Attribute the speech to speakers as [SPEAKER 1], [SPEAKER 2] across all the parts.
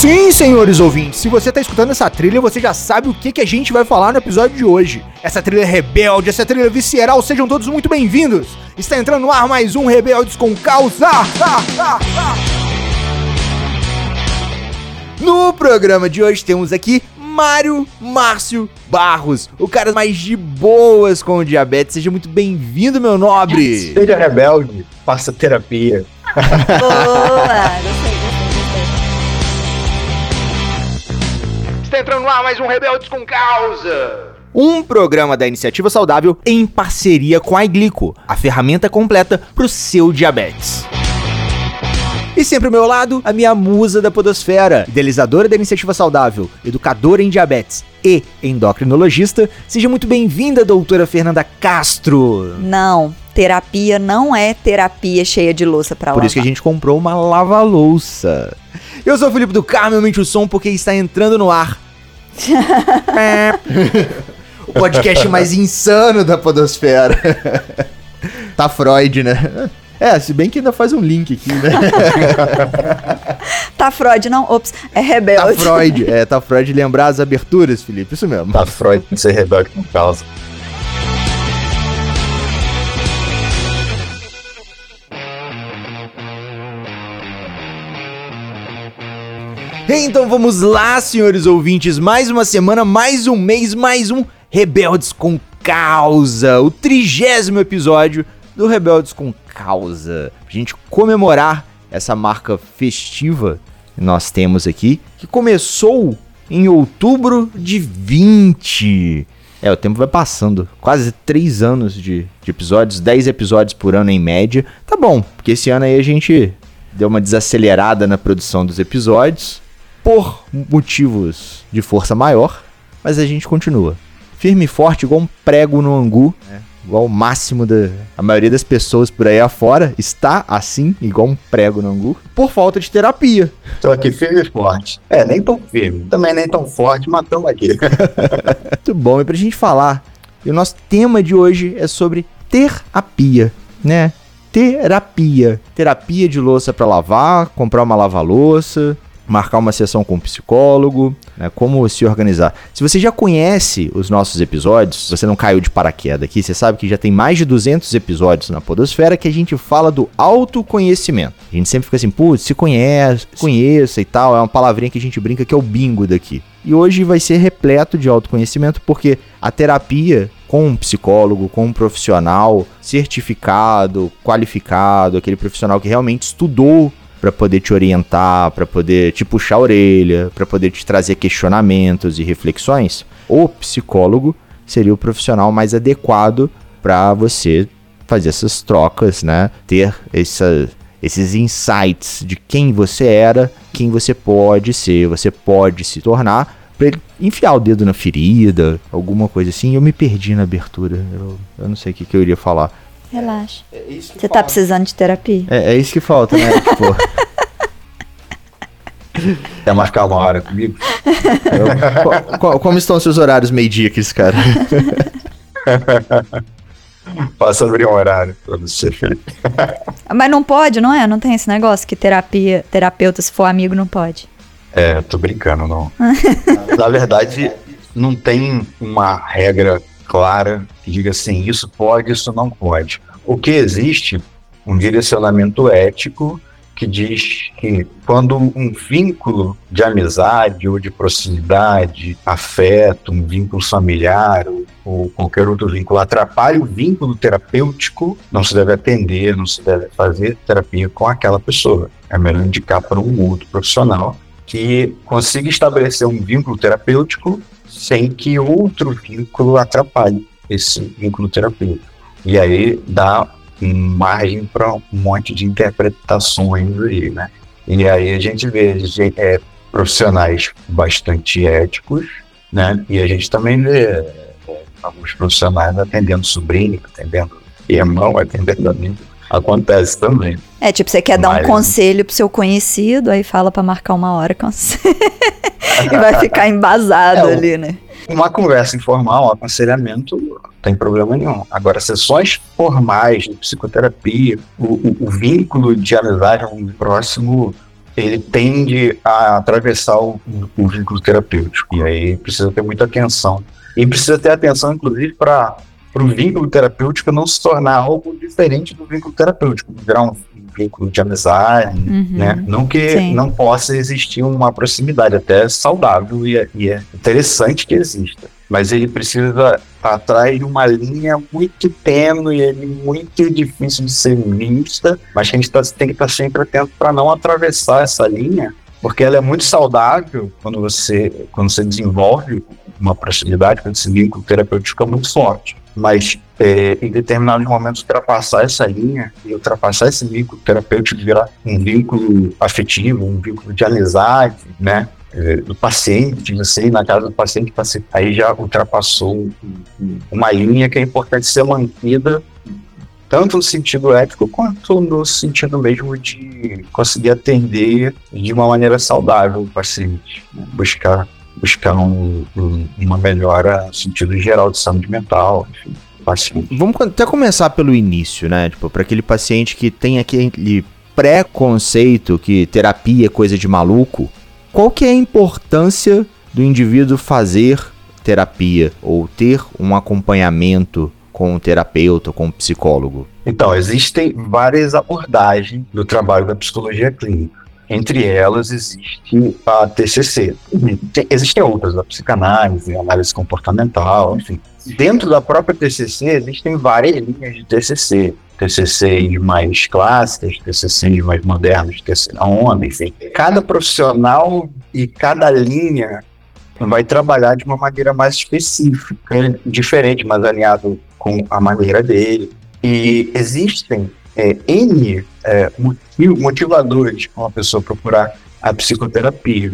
[SPEAKER 1] Sim, senhores ouvintes, se você tá escutando essa trilha, você já sabe o que, que a gente vai falar no episódio de hoje. Essa trilha rebelde, essa trilha visceral, sejam todos muito bem-vindos. Está entrando no ar mais um Rebeldes com Causa. No programa de hoje temos aqui Mário Márcio Barros, o cara mais de boas com o diabetes. Seja muito bem-vindo, meu nobre.
[SPEAKER 2] Seja rebelde, faça terapia.
[SPEAKER 3] Boa,
[SPEAKER 1] Está entrando no ar mais um Rebeldes com Causa. Um programa da Iniciativa Saudável em parceria com a Iglico, a ferramenta completa para o seu diabetes. E sempre ao meu lado, a minha musa da podosfera, idealizadora da Iniciativa Saudável, educadora em diabetes e endocrinologista. Seja muito bem-vinda, doutora Fernanda Castro.
[SPEAKER 3] Não, terapia não é terapia cheia de louça pra
[SPEAKER 1] Por
[SPEAKER 3] lavar.
[SPEAKER 1] isso que a gente comprou uma lava-louça. Eu sou o Felipe do Carmo, aumente o som porque está entrando no ar. o podcast mais insano da podosfera. tá Freud, né? É, se bem que ainda faz um link aqui, né?
[SPEAKER 3] Tá Freud, não? Ops, é
[SPEAKER 1] Tá
[SPEAKER 3] rebelde.
[SPEAKER 1] Freud, é, tá Freud lembrar as aberturas, Felipe, isso mesmo.
[SPEAKER 2] Tá Freud ser rebelde com causa.
[SPEAKER 1] Então vamos lá, senhores ouvintes, mais uma semana, mais um mês, mais um Rebeldes com Causa, o trigésimo episódio do Rebeldes com Causa, pra gente comemorar essa marca festiva que nós temos aqui, que começou em outubro de 20. É, o tempo vai passando, quase três anos de, de episódios, 10 episódios por ano em média. Tá bom, porque esse ano aí a gente deu uma desacelerada na produção dos episódios por motivos de força maior, mas a gente continua. Firme e forte, igual um prego no angu, né? igual o máximo da. A maioria das pessoas por aí afora está assim, igual um prego no angu, por falta de terapia.
[SPEAKER 2] Tô aqui firme e forte. É, nem tão firme, também nem tão forte, mas tamo aqui.
[SPEAKER 1] Muito bom, e pra gente falar, e o nosso tema de hoje é sobre terapia, né? Terapia. Terapia de louça pra lavar, comprar uma lava-louça, marcar uma sessão com um psicólogo, né? Como se organizar. Se você já conhece os nossos episódios, se você não caiu de paraquedas aqui, você sabe que já tem mais de 200 episódios na Podosfera que a gente fala do autoconhecimento. A gente sempre fica assim, putz, se conhece, conheça e tal, é uma palavrinha que a gente brinca que é o bingo daqui. E hoje vai ser repleto de autoconhecimento porque a terapia com um psicólogo, com um profissional certificado, qualificado, aquele profissional que realmente estudou para poder te orientar, para poder te puxar a orelha, para poder te trazer questionamentos e reflexões, o psicólogo seria o profissional mais adequado para você fazer essas trocas, né? Ter essa, esses insights de quem você era, quem você pode ser, você pode se tornar, para ele enfiar o dedo na ferida, alguma coisa assim. Eu me perdi na abertura, eu, eu não sei o que, que eu iria falar.
[SPEAKER 3] Relaxa. Você tá precisando de terapia?
[SPEAKER 1] É, é isso que falta, né? tipo,
[SPEAKER 2] Quer marcar uma hora comigo?
[SPEAKER 1] eu- co- co- como estão seus horários meio-dia aqui, esse cara?
[SPEAKER 2] Posso abrir um horário pra você, Felipe.
[SPEAKER 3] Mas não pode, não é? Não tem esse negócio que terapia, terapeuta, se for amigo, não pode.
[SPEAKER 2] É, tô brincando, não. Na verdade, não tem uma regra clara que diga assim, isso pode, isso não pode. O que existe, um direcionamento ético que diz que quando um vínculo de amizade ou de proximidade, afeto, um vínculo familiar ou, qualquer outro vínculo atrapalha o vínculo terapêutico, não se deve atender, não se deve fazer terapia com aquela pessoa. É melhor indicar para um outro profissional que consiga estabelecer um vínculo terapêutico sem que outro vínculo atrapalhe esse vínculo terapêutico. E aí dá margem para um monte de interpretações aí, né? E aí a gente vê é, profissionais bastante éticos, né? E a gente também vê é, alguns profissionais atendendo sobrinho, atendendo irmão, atendendo amigo. Acontece também.
[SPEAKER 3] É, tipo, você quer dar um
[SPEAKER 2] Mas-
[SPEAKER 3] conselho pro seu conhecido, aí fala pra marcar uma hora com e vai ficar embasado
[SPEAKER 2] É, o-
[SPEAKER 3] ali, né?
[SPEAKER 2] Uma conversa informal, um aconselhamento, não tem problema nenhum. Agora, sessões formais de psicoterapia, o, o- o vínculo de amizade um próximo ele tende a atravessar o, o vínculo terapêutico. E aí precisa ter muita atenção. E precisa ter atenção, inclusive, para o vínculo terapêutico não se tornar algo diferente do vínculo terapêutico, virar um vínculo de amizade, uhum. né? Não que Sim. não possa existir uma proximidade, até saudável e é, e é interessante que exista mas ele precisa estar atrás de uma linha muito tênue e muito difícil de ser vista, mas que a gente tá, tem que estar sempre atento para não atravessar essa linha, porque ela é muito saudável quando você, quando você desenvolve uma proximidade, quando esse vínculo terapêutico é muito forte. Mas é, em determinados momentos ultrapassar essa linha e ultrapassar esse vínculo terapêutico virar um vínculo afetivo, um vínculo de amizade, né? É, do paciente, assim, na casa do paciente, aí já ultrapassou uma linha que é importante ser mantida, tanto no sentido ético quanto no sentido mesmo de conseguir atender de uma maneira saudável o paciente, né? buscar buscar um, um, uma melhora no sentido geral de saúde mental, enfim. Paciente.
[SPEAKER 1] Vamos até começar pelo início, né? Tipo, para aquele paciente que tem aquele preconceito que terapia é coisa de maluco, qual que é a importância do indivíduo fazer terapia ou ter um acompanhamento com um terapeuta, com um psicólogo?
[SPEAKER 2] Então, existem várias abordagens do trabalho da psicologia clínica. Entre elas existe a TCC. Existem outras, a psicanálise, a análise comportamental, enfim. Dentro da própria TCC existem várias linhas de TCC. TCCs mais clássicas, TCCs mais modernos, TCC onda, enfim. Cada profissional e cada linha vai trabalhar de uma maneira mais específica, diferente, mais alinhado com a maneira dele. E existem é, N é, motivadores para uma pessoa procurar a psicoterapia.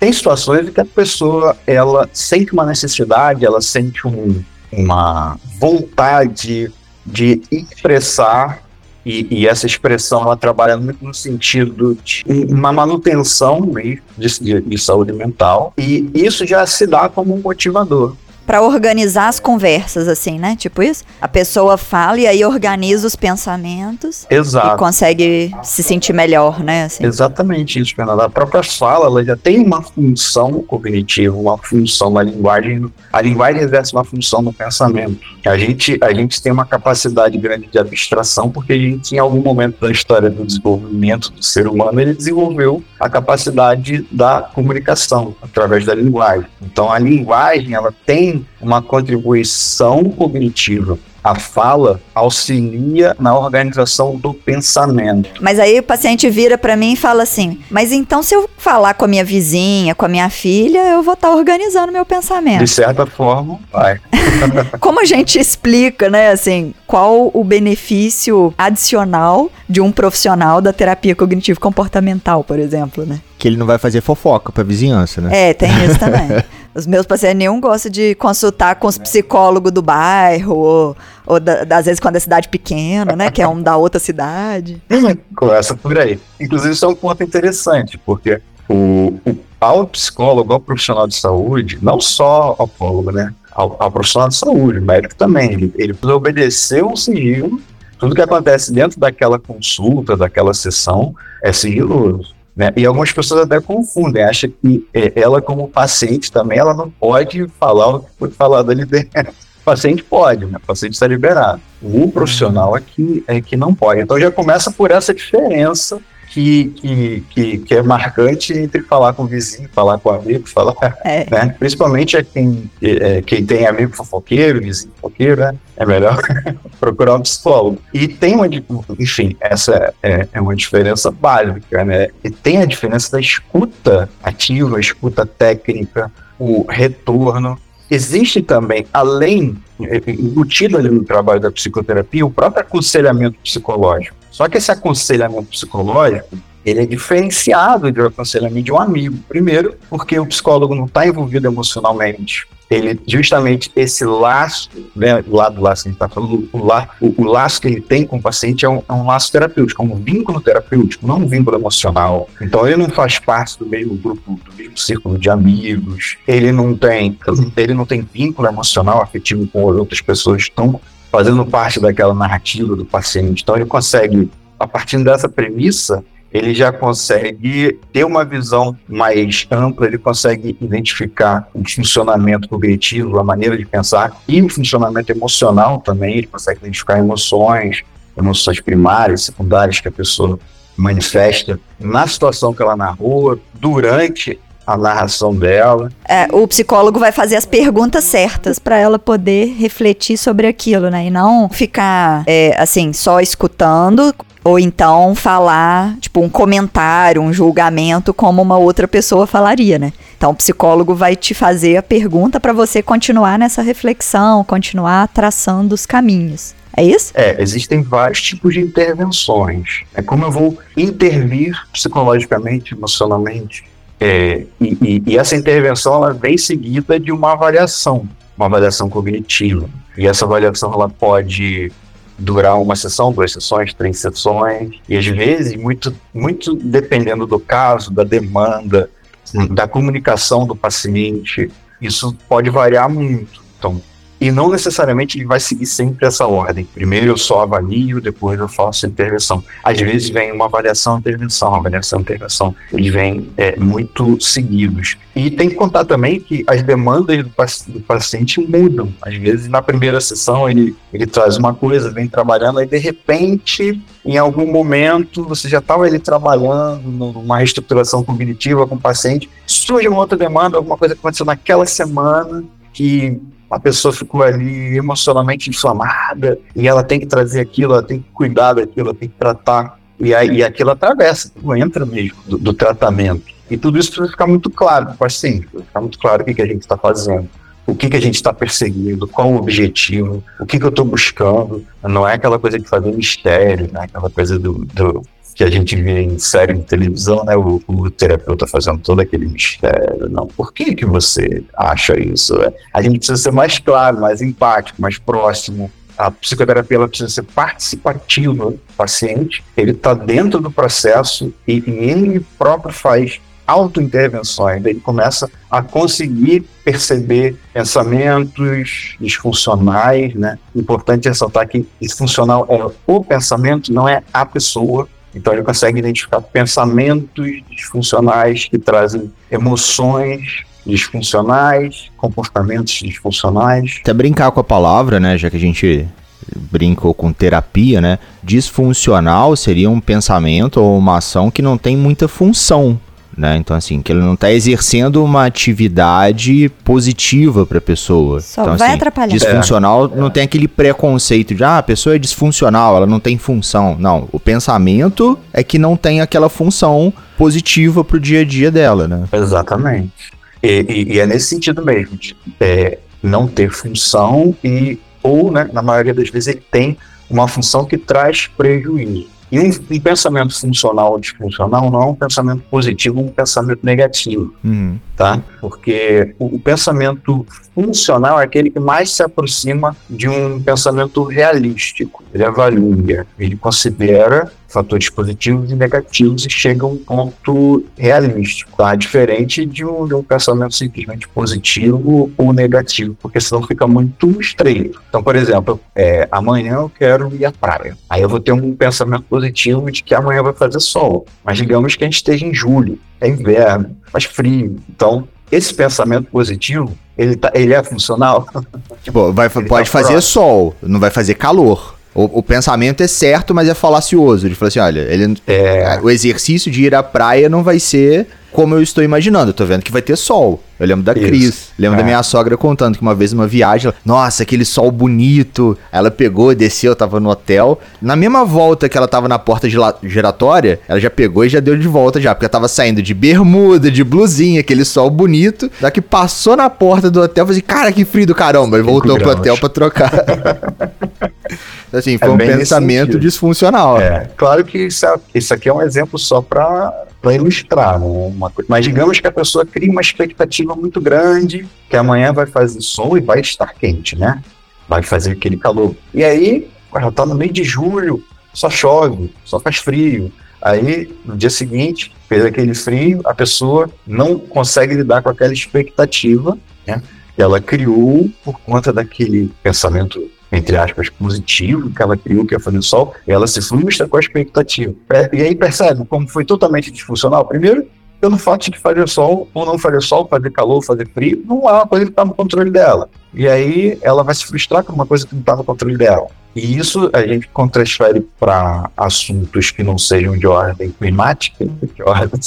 [SPEAKER 2] Tem situações em que a pessoa ela sente uma necessidade, ela sente um, uma vontade de expressar e, e, essa expressão ela trabalha muito no sentido de uma manutenção de, de, de, saúde mental e isso já se dá como um motivador
[SPEAKER 3] para organizar as conversas, assim, né? Tipo isso? A pessoa fala e aí organiza os pensamentos.
[SPEAKER 2] Exato.
[SPEAKER 3] E consegue se sentir melhor, né?
[SPEAKER 2] Assim. Exatamente isso, Fernanda. A própria fala, ela já tem uma função cognitiva, uma função na linguagem. A linguagem exerce uma função no pensamento. A gente, a gente tem uma capacidade grande de abstração porque a gente, em algum momento da história do desenvolvimento do ser humano, ele desenvolveu a capacidade da comunicação através da linguagem. Então, a linguagem, ela tem uma contribuição cognitiva a fala auxilia na organização do pensamento.
[SPEAKER 3] Mas aí o paciente vira para mim e fala assim: Mas então, se eu falar com a minha vizinha, com a minha filha, eu vou estar tá organizando meu pensamento.
[SPEAKER 2] De certa forma, vai.
[SPEAKER 3] Como a gente explica, né, assim, qual o benefício adicional de um profissional da terapia cognitivo comportamental, por exemplo, né?
[SPEAKER 1] Que ele não vai fazer fofoca pra vizinhança, né?
[SPEAKER 3] É, tem isso também. Os meus pacientes nenhum gosta de consultar com os psicólogos do bairro, ou, ou da, às vezes quando é cidade pequena, né? Que é um da outra cidade.
[SPEAKER 2] Começa por aí. Inclusive, isso é um ponto interessante, porque o, o ao psicólogo, ao profissional de saúde, não só ao psicólogo, né? Ao, ao profissional de saúde, o médico também, ele, ele precisa obedecer um sigilo. Tudo que acontece dentro daquela consulta, daquela sessão, é sigiloso. Né? E algumas pessoas até confundem, acham que é, ela, como paciente também, ela não pode falar o que foi falado ali dentro. O paciente pode, né? o paciente está liberado. O profissional é que, é que não pode. Então já começa por essa diferença que, que, que, que, é marcante entre falar com o vizinho, falar com o amigo, falar, é. né? Principalmente é quem, é, quem tem amigo fofoqueiro, vizinho fofoqueiro, né? É melhor procurar um psicólogo. E tem uma, enfim, essa é, é uma diferença básica, né? E tem a diferença da escuta ativa, escuta técnica, o retorno. Existe também, além, é, embutido ali no trabalho da psicoterapia, o próprio aconselhamento psicológico. Só que esse aconselhamento psicológico, ele é diferenciado do aconselhamento de um amigo. Primeiro, porque o psicólogo não está envolvido emocionalmente. Ele, justamente, esse laço, né, lá do laço que a gente está falando, o, la, o, o, laço que ele tem com o paciente é um, é um, laço terapêutico, é um vínculo terapêutico, não um vínculo emocional. Então, ele não faz parte do mesmo grupo, do mesmo círculo de amigos, ele não tem, ele não tem vínculo emocional, afetivo com outras pessoas que estão fazendo parte daquela narrativa do paciente. Então ele consegue, a partir dessa premissa, ele já consegue ter uma visão mais ampla, ele consegue identificar o funcionamento cognitivo, a maneira de pensar e o funcionamento emocional também, ele consegue identificar emoções, emoções primárias, secundárias que a pessoa manifesta na situação que ela narrou, durante a narração dela.
[SPEAKER 3] É, o psicólogo vai fazer as perguntas certas para ela poder refletir sobre aquilo, né? E não ficar, é, assim, só escutando, ou então falar, tipo, um comentário, um julgamento como uma outra pessoa falaria, né? Então o psicólogo vai te fazer a pergunta para você continuar nessa reflexão, continuar traçando os caminhos. É isso?
[SPEAKER 2] É, existem vários tipos de intervenções. É como eu vou intervir psicologicamente, emocionalmente. É, e, e, e essa intervenção ela vem seguida de uma avaliação, uma avaliação cognitiva. E essa avaliação ela pode durar uma sessão, duas sessões, três sessões, e às vezes, muito, muito dependendo do caso, da demanda, da comunicação do paciente, isso pode variar muito. Então, e não necessariamente ele vai seguir sempre essa ordem. Primeiro eu só avalio, depois eu faço intervenção. Às vezes vem uma avaliação, intervenção, avaliação, intervenção. Eles vêm é, muito seguidos. E tem que contar também que as demandas do, do, paciente mudam. Às vezes na primeira sessão ele, ele traz uma coisa, vem trabalhando, aí de repente, em algum momento, você já estava ali trabalhando numa reestruturação cognitiva com o paciente, surge uma outra demanda, alguma coisa que aconteceu naquela semana que a pessoa ficou ali emocionalmente inflamada e ela tem que trazer aquilo, ela tem que cuidar daquilo, ela tem que tratar. E, aí, e aquilo atravessa, entra mesmo do, do tratamento. E tudo isso precisa ficar muito claro para o paciente, ficar muito claro o que, que a gente está fazendo o que, que a gente está perseguindo, qual o objetivo, o que, que eu estou buscando. Não é aquela coisa de fazer mistério, né? aquela coisa do, do que a gente vê em série de televisão, né? O, o, terapeuta fazendo todo aquele mistério. Não, por que que você acha isso? A gente precisa ser mais claro, mais empático, mais próximo. A psicoterapia ela precisa ser participativa. O paciente ele está dentro do processo e, e ele próprio faz autointervenções. Ele começa a conseguir perceber pensamentos disfuncionais, né? Importante ressaltar que disfuncional é o pensamento, não é a pessoa. Então ele consegue identificar pensamentos disfuncionais que trazem emoções disfuncionais, comportamentos disfuncionais.
[SPEAKER 1] Até brincar com a palavra, né, já que a gente brincou com terapia, né? Disfuncional seria um pensamento ou uma ação que não tem muita função né? Então, assim, que ele não está exercendo uma atividade positiva para a pessoa.
[SPEAKER 3] Só
[SPEAKER 1] então,
[SPEAKER 3] vai
[SPEAKER 1] assim,
[SPEAKER 3] atrapalhar.
[SPEAKER 1] Disfuncional é. não tem aquele preconceito de, ah, a pessoa é disfuncional, ela não tem função. Não, o pensamento é que não tem aquela função positiva para o dia a dia dela, né?
[SPEAKER 2] Exatamente. E, e, e é nesse sentido mesmo, de é, não ter função e, ou, né, na maioria das vezes, ele tem uma função que traz prejuízo. E um, um, pensamento funcional ou disfuncional não é um pensamento positivo, é um pensamento negativo, uhum. tá? Porque o, o, pensamento funcional é aquele que mais se aproxima de um pensamento realístico. Ele avalia, ele considera fatores positivos e negativos e chega a um ponto realístico, tá? Diferente de um, de um pensamento simplesmente positivo ou negativo, porque senão fica muito estreito. Então, por exemplo, é, amanhã eu quero ir à praia. Aí eu vou ter um pensamento positivo de que amanhã vai fazer sol. Mas digamos que a gente esteja em julho, é inverno, faz frio. Então, esse pensamento positivo, ele, tá, ele é funcional?
[SPEAKER 1] Tipo, vai, pode tá fazer próximo. sol, não vai fazer calor. O, o, pensamento é certo, mas é falacioso. De falar assim, olha, ele, é... o exercício de ir à praia não vai ser como eu estou imaginando. Eu tô vendo que vai ter sol. Eu lembro da Isso. Cris. Lembro é. da minha sogra contando que uma vez uma viagem, ela, nossa, aquele sol bonito. Ela pegou, desceu, tava no hotel. Na mesma volta que ela tava na porta giratória, ela já pegou e já deu de volta já, porque ela tava saindo de bermuda, de blusinha, aquele sol bonito. Da que passou na porta do hotel, falei assim, cara, que frio do caramba. Ele voltou graus. pro hotel pra trocar. assim, foi é um pensamento disfuncional.
[SPEAKER 2] É, claro que isso, é, isso aqui é um exemplo só para ilustrar, né? Uma, mas digamos que a pessoa cria uma expectativa muito grande que amanhã vai fazer sol e vai estar quente, né? Vai fazer aquele calor. E aí, ela tá no meio de julho, só chove, só faz frio. Aí, no dia seguinte, fez aquele frio, a pessoa não consegue lidar com aquela expectativa, né? Ela criou por conta daquele pensamento entre aspas, positivo que ela criou, que é fazer sol, ela se frustra com a expectativa. E aí percebe como foi totalmente disfuncional. Primeiro, pelo fato de fazer sol ou não fazer sol, fazer calor, fazer frio, não é uma coisa que está no controle dela. E aí ela vai se frustrar com uma coisa que não está no controle dela. E isso a gente transfere para assuntos que não sejam de ordem climática, de ordem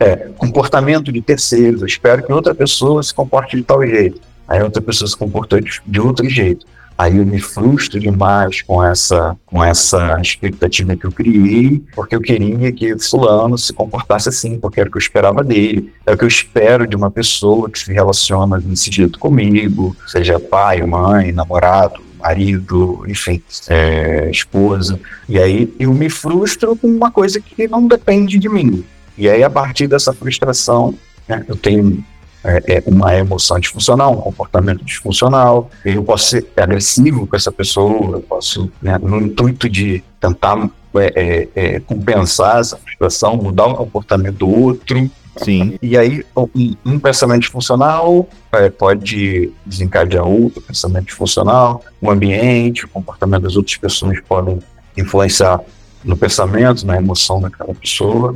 [SPEAKER 2] é, comportamento de terceiros. Eu espero que outra pessoa se comporte de tal jeito. Aí outra pessoa se comportou de outro jeito. Aí eu me frustro demais com essa, com essa expectativa que eu criei, porque eu queria que fulano se comportasse assim, porque era o que eu esperava dele. É o que eu espero de uma pessoa que se relaciona nesse jeito comigo, seja pai, mãe, namorado, marido, enfim, é, esposa. E aí eu me frustro com uma coisa que não depende de mim. E aí, a partir dessa frustração, né, eu tenho é, é uma emoção disfuncional, um comportamento disfuncional. Eu posso ser agressivo com essa pessoa, eu posso, né, no intuito de tentar é, é, é compensar essa frustração, mudar o comportamento do outro.
[SPEAKER 1] Sim.
[SPEAKER 2] E aí, um, um pensamento disfuncional é, pode desencadear outro pensamento disfuncional, o ambiente, o comportamento das outras pessoas podem influenciar no pensamento, na emoção daquela pessoa.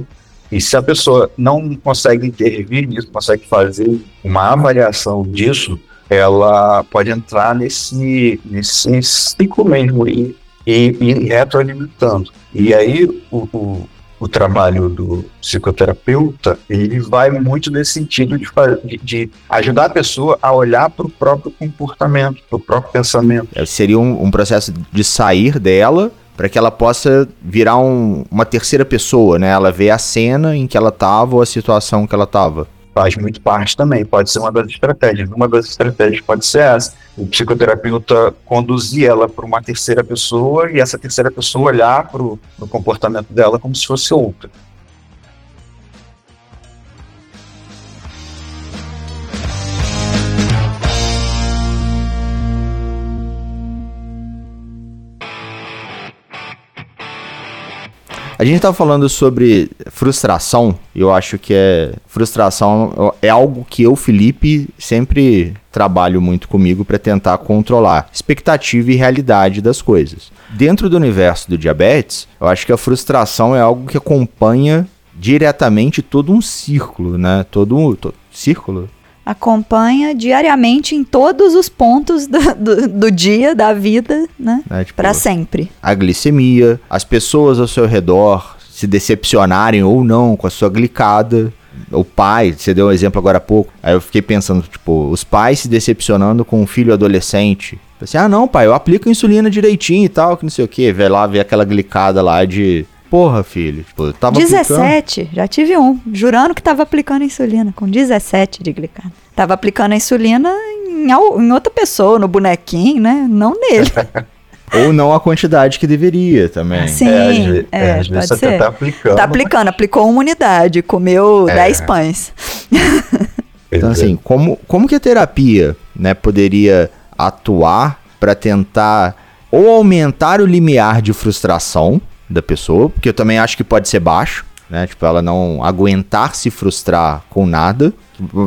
[SPEAKER 2] E se a pessoa não consegue intervir nisso, consegue fazer uma avaliação disso, ela pode entrar nesse, nesse ciclo mesmo e, e, e retroalimentando. E aí o, o, o, trabalho do psicoterapeuta ele vai muito nesse sentido de, de, ajudar a pessoa a olhar para o próprio comportamento, para o próprio pensamento.
[SPEAKER 1] É, seria um, um processo de sair dela para que ela possa virar um, uma terceira pessoa, né? Ela vê a cena em que ela estava ou a situação que ela estava.
[SPEAKER 2] Faz muito parte também, pode ser uma das estratégias. Uma das estratégias pode ser essa. O psicoterapeuta conduzir ela para uma terceira pessoa e essa terceira pessoa olhar para o comportamento dela como se fosse outra.
[SPEAKER 1] A gente tá falando sobre frustração. Eu acho que é frustração é algo que eu, Felipe, sempre trabalho muito comigo para tentar controlar expectativa e realidade das coisas. Dentro do universo do diabetes, eu acho que a frustração é algo que acompanha diretamente todo um círculo, né? Todo um círculo
[SPEAKER 3] acompanha diariamente em todos os pontos do, do, do dia, da vida, né? É, tipo, para sempre.
[SPEAKER 1] A glicemia, as pessoas ao seu redor se decepcionarem ou não com a sua glicada. O pai, você deu um exemplo agora há pouco. Aí eu fiquei pensando, tipo, os pais se decepcionando com um filho adolescente. Assim, ah, não, pai, eu aplico insulina direitinho e tal, que não sei o que. Vai lá ver aquela glicada lá de Porra, filho. Tipo,
[SPEAKER 3] tava 17, aplicando... já tive um, jurando que tava aplicando insulina, com 17 de glicada. Tava aplicando a insulina em, em outra pessoa, no bonequinho, né? Não nele.
[SPEAKER 1] Ou não a quantidade que deveria também.
[SPEAKER 3] Sim, é, é, é às vezes pode ser. Tá aplicando. Tá aplicando, aplicou uma unidade, comeu é. 10 pães.
[SPEAKER 1] então, assim, como, como que a terapia né, poderia atuar para tentar ou aumentar o limiar de frustração, da pessoa, porque eu também acho que pode ser baixo, né? Tipo, ela não aguentar se frustrar com nada.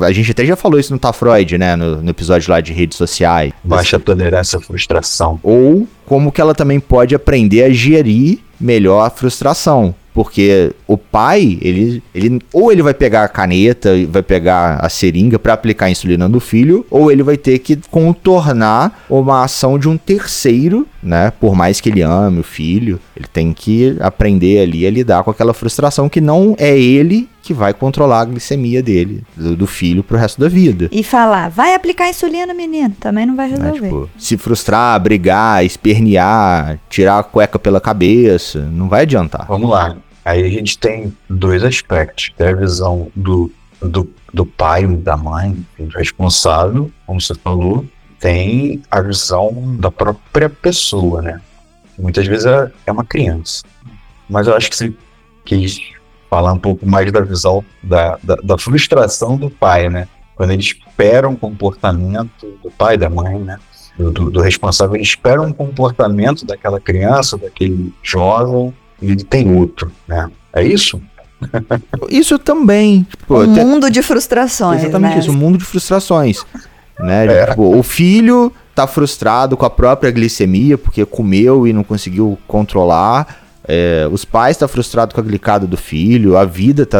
[SPEAKER 1] A gente até já falou isso no Tá Freud, né? No, no episódio lá de redes sociais.
[SPEAKER 2] Baixa tolerância à frustração.
[SPEAKER 1] Ou como que ela também pode aprender a gerir melhor a frustração. Porque o pai, ele, ele ou ele vai pegar a caneta, vai pegar a seringa para aplicar a insulina no filho, ou ele vai ter que contornar uma ação de um terceiro, né? Por mais que ele ame o filho, ele tem que aprender ali a lidar com aquela frustração que não é ele que vai controlar a glicemia dele, do, do, filho, pro resto da vida.
[SPEAKER 3] E falar, vai aplicar insulina, menino, também não vai né, resolver. Né? Tipo,
[SPEAKER 1] se frustrar, brigar, espernear, tirar a cueca pela cabeça, não vai adiantar.
[SPEAKER 2] Vamos lá. Aí a gente tem dois aspectos. Tem a visão do, do, do pai, da mãe, do responsável, como você falou. Tem a visão da própria pessoa, né? Muitas vezes é, é uma criança. Mas eu acho que você quis falar um pouco mais da visão da, da, da frustração do pai, né? Quando ele espera um comportamento do pai, da mãe, né? Do, do, do responsável, ele espera um comportamento daquela criança, daquele jovem, e ele tem outro, né? É isso?
[SPEAKER 1] isso também.
[SPEAKER 3] Tipo, um mundo de frustrações.
[SPEAKER 1] Exatamente
[SPEAKER 3] né?
[SPEAKER 1] isso, um mundo de frustrações. Né? É. Tipo, o filho tá frustrado com a própria glicemia, porque comeu e não conseguiu controlar. É, os pais tá frustrado com a glicada do filho, a vida tá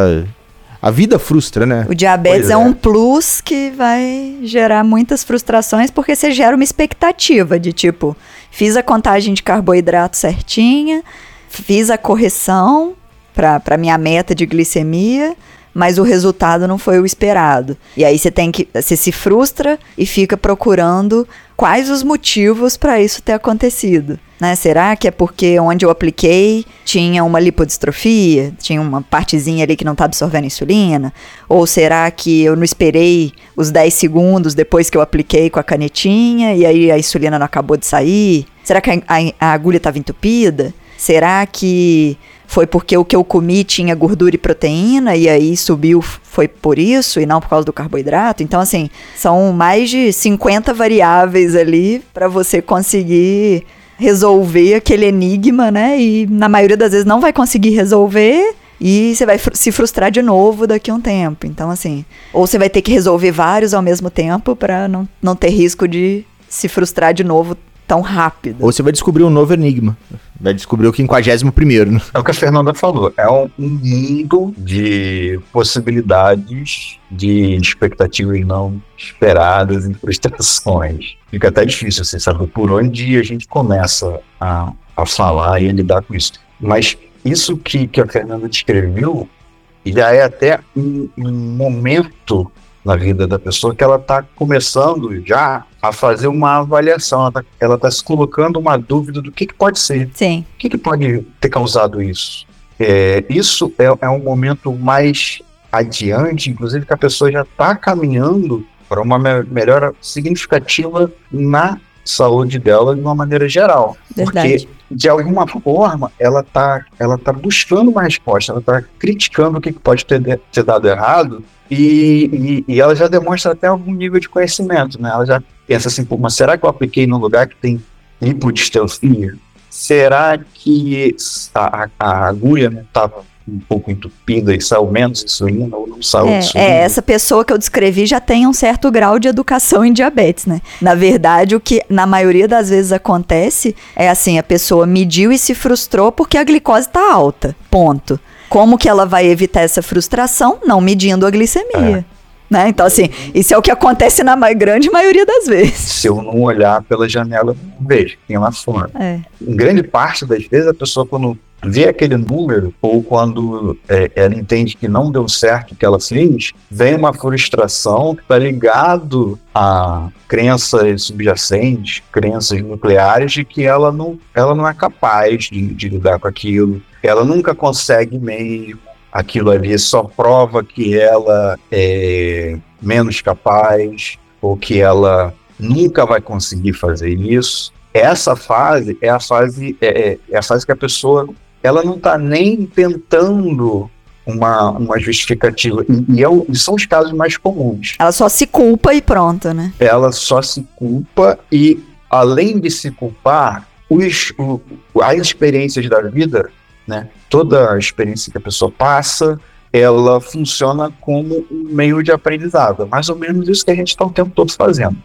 [SPEAKER 1] a vida frustra, né?
[SPEAKER 3] O diabetes é. é. um plus que vai gerar muitas frustrações porque você gera uma expectativa de tipo, fiz a contagem de carboidrato certinha, fiz a correção para minha meta de glicemia, mas o resultado não foi o esperado. E aí você tem que você se frustra e fica procurando quais os motivos para isso ter acontecido. Né? Será que é porque onde eu apliquei tinha uma lipodistrofia, tinha uma partezinha ali que não está absorvendo insulina? Ou será que eu não esperei os 10 segundos depois que eu apliquei com a canetinha e aí a insulina não acabou de sair? Será que a, a, a agulha estava entupida? Será que foi porque o que eu comi tinha gordura e proteína e aí subiu foi por isso e não por causa do carboidrato. Então assim, são mais de 50 variáveis ali para você conseguir resolver aquele enigma, né? E na maioria das vezes não vai conseguir resolver e você vai fr se frustrar de novo daqui a um tempo. Então assim, ou você vai ter que resolver vários ao mesmo tempo para não, não ter risco de se frustrar de novo tão rápido.
[SPEAKER 1] Ou você vai descobrir um novo enigma. Vai descobrir o 51 primeiro, né?
[SPEAKER 2] É o que a Fernanda falou. É um mundo de possibilidades, de expectativas não esperadas e frustrações. Fica até difícil, você sabe por onde a gente começa a, a falar e a lidar com isso. Mas isso que, que a Fernanda descreveu já é até um, um momento na vida da pessoa que ela está começando já a fazer uma avaliação, ela está tá se colocando uma dúvida do que, que pode ser.
[SPEAKER 3] Sim.
[SPEAKER 2] O que, que pode ter causado isso? É, isso é, é um momento mais adiante, inclusive que a pessoa já está caminhando para uma me melhora significativa na saúde dela de uma maneira geral.
[SPEAKER 3] Verdade.
[SPEAKER 2] Porque, de alguma forma, ela está ela tá buscando uma resposta, ela está criticando o que pode ter, ter dado errado e, e, e, ela já demonstra até algum nível de conhecimento, né? Ela já pensa assim, pô, mas será que eu apliquei num lugar que tem lipodistelfia? Será que a, a, agulha não estava um pouco entupida e saiu menos insulina ou não saiu
[SPEAKER 3] é,
[SPEAKER 2] insulina?
[SPEAKER 3] É, essa pessoa que eu descrevi já tem um certo grau de educação em diabetes, né? Na verdade, o que na maioria das vezes acontece é assim, a pessoa mediu e se frustrou porque a glicose está alta, ponto. Como que ela vai evitar essa frustração? Não medindo a glicemia. É. Né? Então, assim, isso é o que acontece na grande maioria das vezes.
[SPEAKER 2] Se eu não olhar pela janela, vejo tem lá fora.
[SPEAKER 3] É.
[SPEAKER 2] Em grande parte das vezes, a pessoa, quando vê aquele número, ou quando é, ela entende que não deu certo o que ela fez, vem uma frustração que está ligado a crenças subjacentes, crenças nucleares, de que ela não, ela não é capaz de, de lidar com aquilo, ela nunca consegue mesmo, aquilo ali só prova que ela é menos capaz, ou que ela nunca vai conseguir fazer isso. Essa fase é a fase é, é, é a fase que a pessoa ela não está nem tentando uma, uma justificativa. E, e, é, e, são os casos mais comuns.
[SPEAKER 3] Ela só se culpa e pronto, né?
[SPEAKER 2] Ela só se culpa e, além de se culpar, os, o, as experiências da vida, né? Toda a experiência que a pessoa passa, ela funciona como um meio de aprendizado. É mais ou menos isso que a gente está o tempo todo fazendo.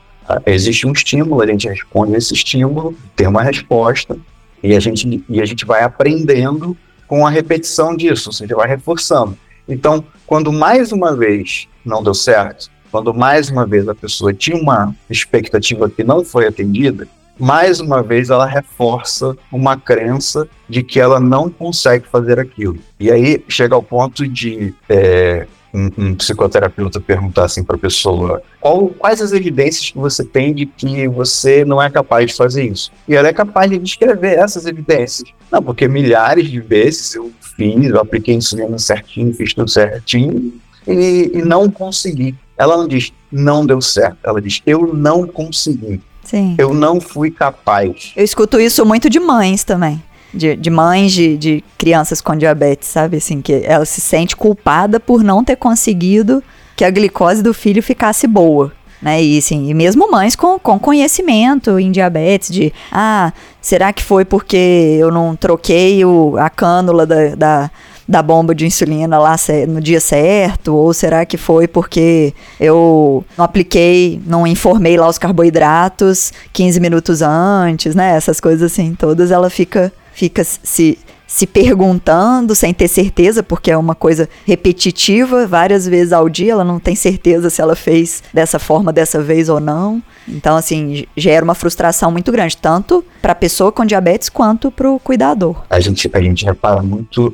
[SPEAKER 2] Existe um estímulo, a gente responde esse estímulo, tem uma resposta, e a gente, e a gente vai aprendendo com a repetição disso, ou seja, vai reforçando. Então, quando mais uma vez não deu certo, quando mais uma vez a pessoa tinha uma expectativa que não foi atendida, mais uma vez ela reforça uma crença de que ela não consegue fazer aquilo. E aí chega ao ponto de é, um, um psicoterapeuta perguntar assim para a pessoa qual, quais as evidências que você tem de que você não é capaz de fazer isso. E ela é capaz de descrever essas evidências. Não, porque milhares de vezes eu fiz, eu apliquei insulina certinho, fiz tudo certinho e, e não consegui. Ela não diz, não deu certo. Ela diz, eu não consegui.
[SPEAKER 3] Sim.
[SPEAKER 2] Eu não fui capaz.
[SPEAKER 3] Eu escuto isso muito de mães também de, de mães de, de crianças com diabetes, sabe? Assim, que ela se sente culpada por não ter conseguido que a glicose do filho ficasse boa. Né? E, assim, e mesmo mães com, com conhecimento em diabetes, de ah, será que foi porque eu não troquei o, a cânula da, da, da bomba de insulina lá no dia certo? Ou será que foi porque eu não apliquei, não informei lá os carboidratos 15 minutos antes, né? Essas coisas assim, todas ela fica fica se se perguntando sem ter certeza, porque é uma coisa repetitiva, várias vezes ao dia, ela não tem certeza se ela fez dessa forma dessa vez ou não. Então, assim, gera uma frustração muito grande, tanto para a pessoa com diabetes quanto para o cuidador.
[SPEAKER 2] A gente, a gente repara muito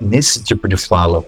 [SPEAKER 2] nesse tipo de fala.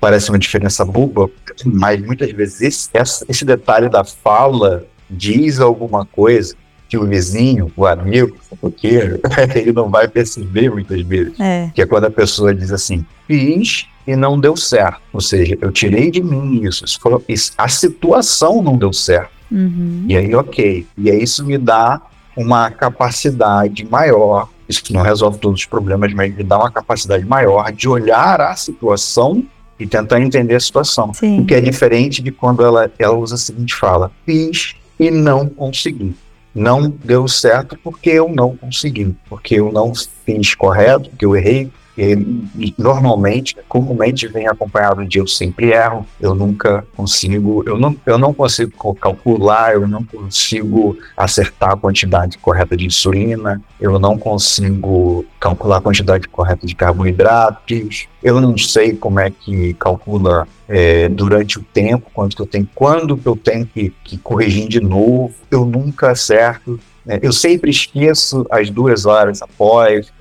[SPEAKER 2] Parece uma diferença boba, mas muitas vezes esse, esse detalhe da fala diz alguma coisa que o vizinho, o amigo, o fofoqueiro, ele não vai perceber muitas vezes. É. Que é quando a pessoa diz assim, fiz e não deu certo. Ou seja, eu tirei de mim isso. isso, foi, isso a situação não deu certo. Uhum. E aí, ok. E aí isso me dá uma capacidade maior. Isso não resolve todos os problemas, mas me dá uma capacidade maior de olhar a situação e tentar entender a situação. Sim. O que é diferente de quando ela, ela usa a seguinte fala: fiz e não consegui não deu certo porque eu não consegui, porque eu não fiz correto, porque eu errei. E, normalmente, comumente vem acompanhado de eu sempre erro, eu nunca consigo, eu não, eu não consigo calcular, eu não consigo acertar a quantidade correta de insulina, eu não consigo calcular a quantidade correta de carboidratos, eu não sei como é que calcula é, durante o tempo, quanto que eu tenho, quando que eu tenho que, que corrigir de novo, eu nunca acerto. Né? Eu sempre esqueço as duas horas após,